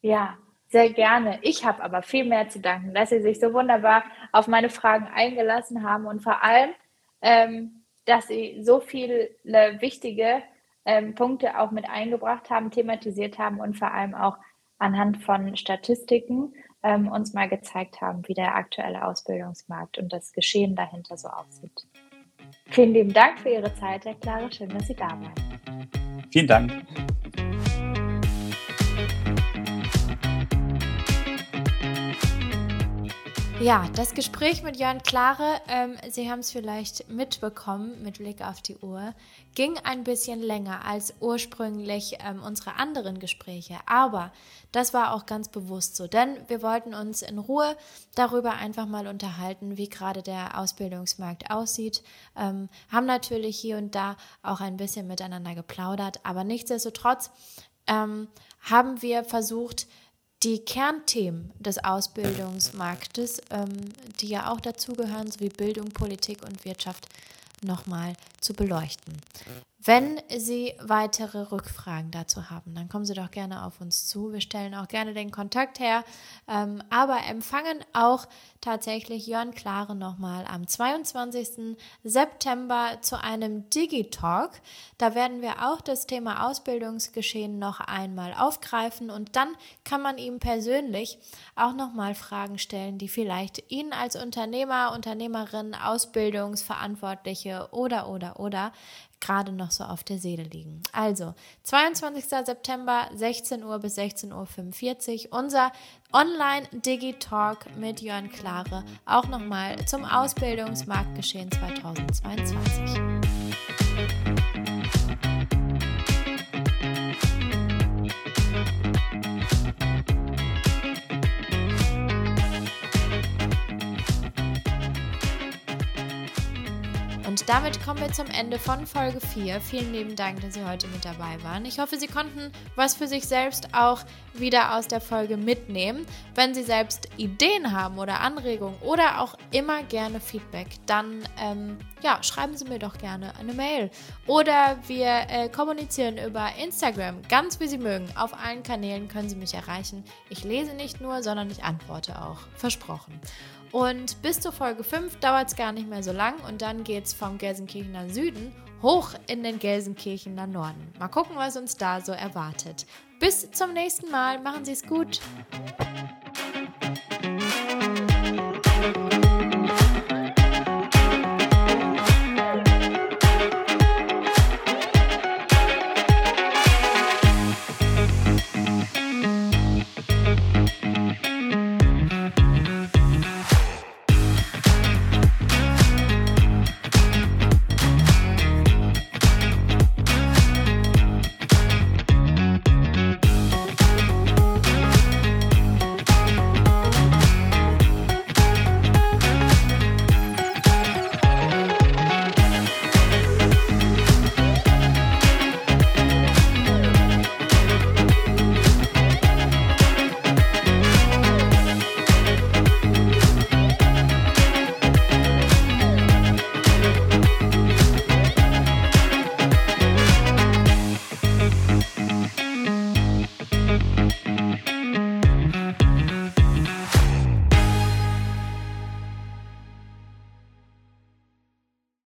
Ja, sehr gerne. Ich habe aber viel mehr zu danken, dass Sie sich so wunderbar auf meine Fragen eingelassen haben und vor allem, ähm, dass Sie so viele wichtige ähm, Punkte auch mit eingebracht haben, thematisiert haben und vor allem auch anhand von Statistiken ähm, uns mal gezeigt haben, wie der aktuelle Ausbildungsmarkt und das Geschehen dahinter so aussieht. Vielen lieben Dank für Ihre Zeit, Herr Klare. Schön, dass Sie da waren. Vielen Dank. Ja, das Gespräch mit Jörn Klare, ähm, Sie haben es vielleicht mitbekommen mit Blick auf die Uhr, ging ein bisschen länger als ursprünglich ähm, unsere anderen Gespräche. Aber das war auch ganz bewusst so, denn wir wollten uns in Ruhe darüber einfach mal unterhalten, wie gerade der Ausbildungsmarkt aussieht. Ähm, haben natürlich hier und da auch ein bisschen miteinander geplaudert, aber nichtsdestotrotz ähm, haben wir versucht, die Kernthemen des Ausbildungsmarktes, ähm, die ja auch dazugehören, sowie Bildung, Politik und Wirtschaft, nochmal zu beleuchten. Wenn Sie weitere Rückfragen dazu haben, dann kommen Sie doch gerne auf uns zu. Wir stellen auch gerne den Kontakt her, ähm, aber empfangen auch tatsächlich Jörn Klare nochmal am 22. September zu einem Digitalk. Da werden wir auch das Thema Ausbildungsgeschehen noch einmal aufgreifen und dann kann man ihm persönlich auch nochmal Fragen stellen, die vielleicht Ihnen als Unternehmer, Unternehmerin, Ausbildungsverantwortliche oder, oder, oder gerade noch so auf der Seele liegen. Also, 22. September, 16 Uhr bis 16.45 Uhr, unser Online-Digi-Talk mit Jörn Klare, auch nochmal zum Ausbildungsmarktgeschehen 2022. damit kommen wir zum Ende von Folge 4. Vielen lieben Dank, dass Sie heute mit dabei waren. Ich hoffe, Sie konnten was für sich selbst auch wieder aus der Folge mitnehmen. Wenn Sie selbst Ideen haben oder Anregungen oder auch immer gerne Feedback, dann ähm, ja, schreiben Sie mir doch gerne eine Mail. Oder wir äh, kommunizieren über Instagram, ganz wie Sie mögen. Auf allen Kanälen können Sie mich erreichen. Ich lese nicht nur, sondern ich antworte auch. Versprochen. Und bis zur Folge 5 dauert es gar nicht mehr so lang und dann geht es vom Gelsenkirchener Süden hoch in den Gelsenkirchener Norden. Mal gucken, was uns da so erwartet. Bis zum nächsten Mal. Machen Sie es gut.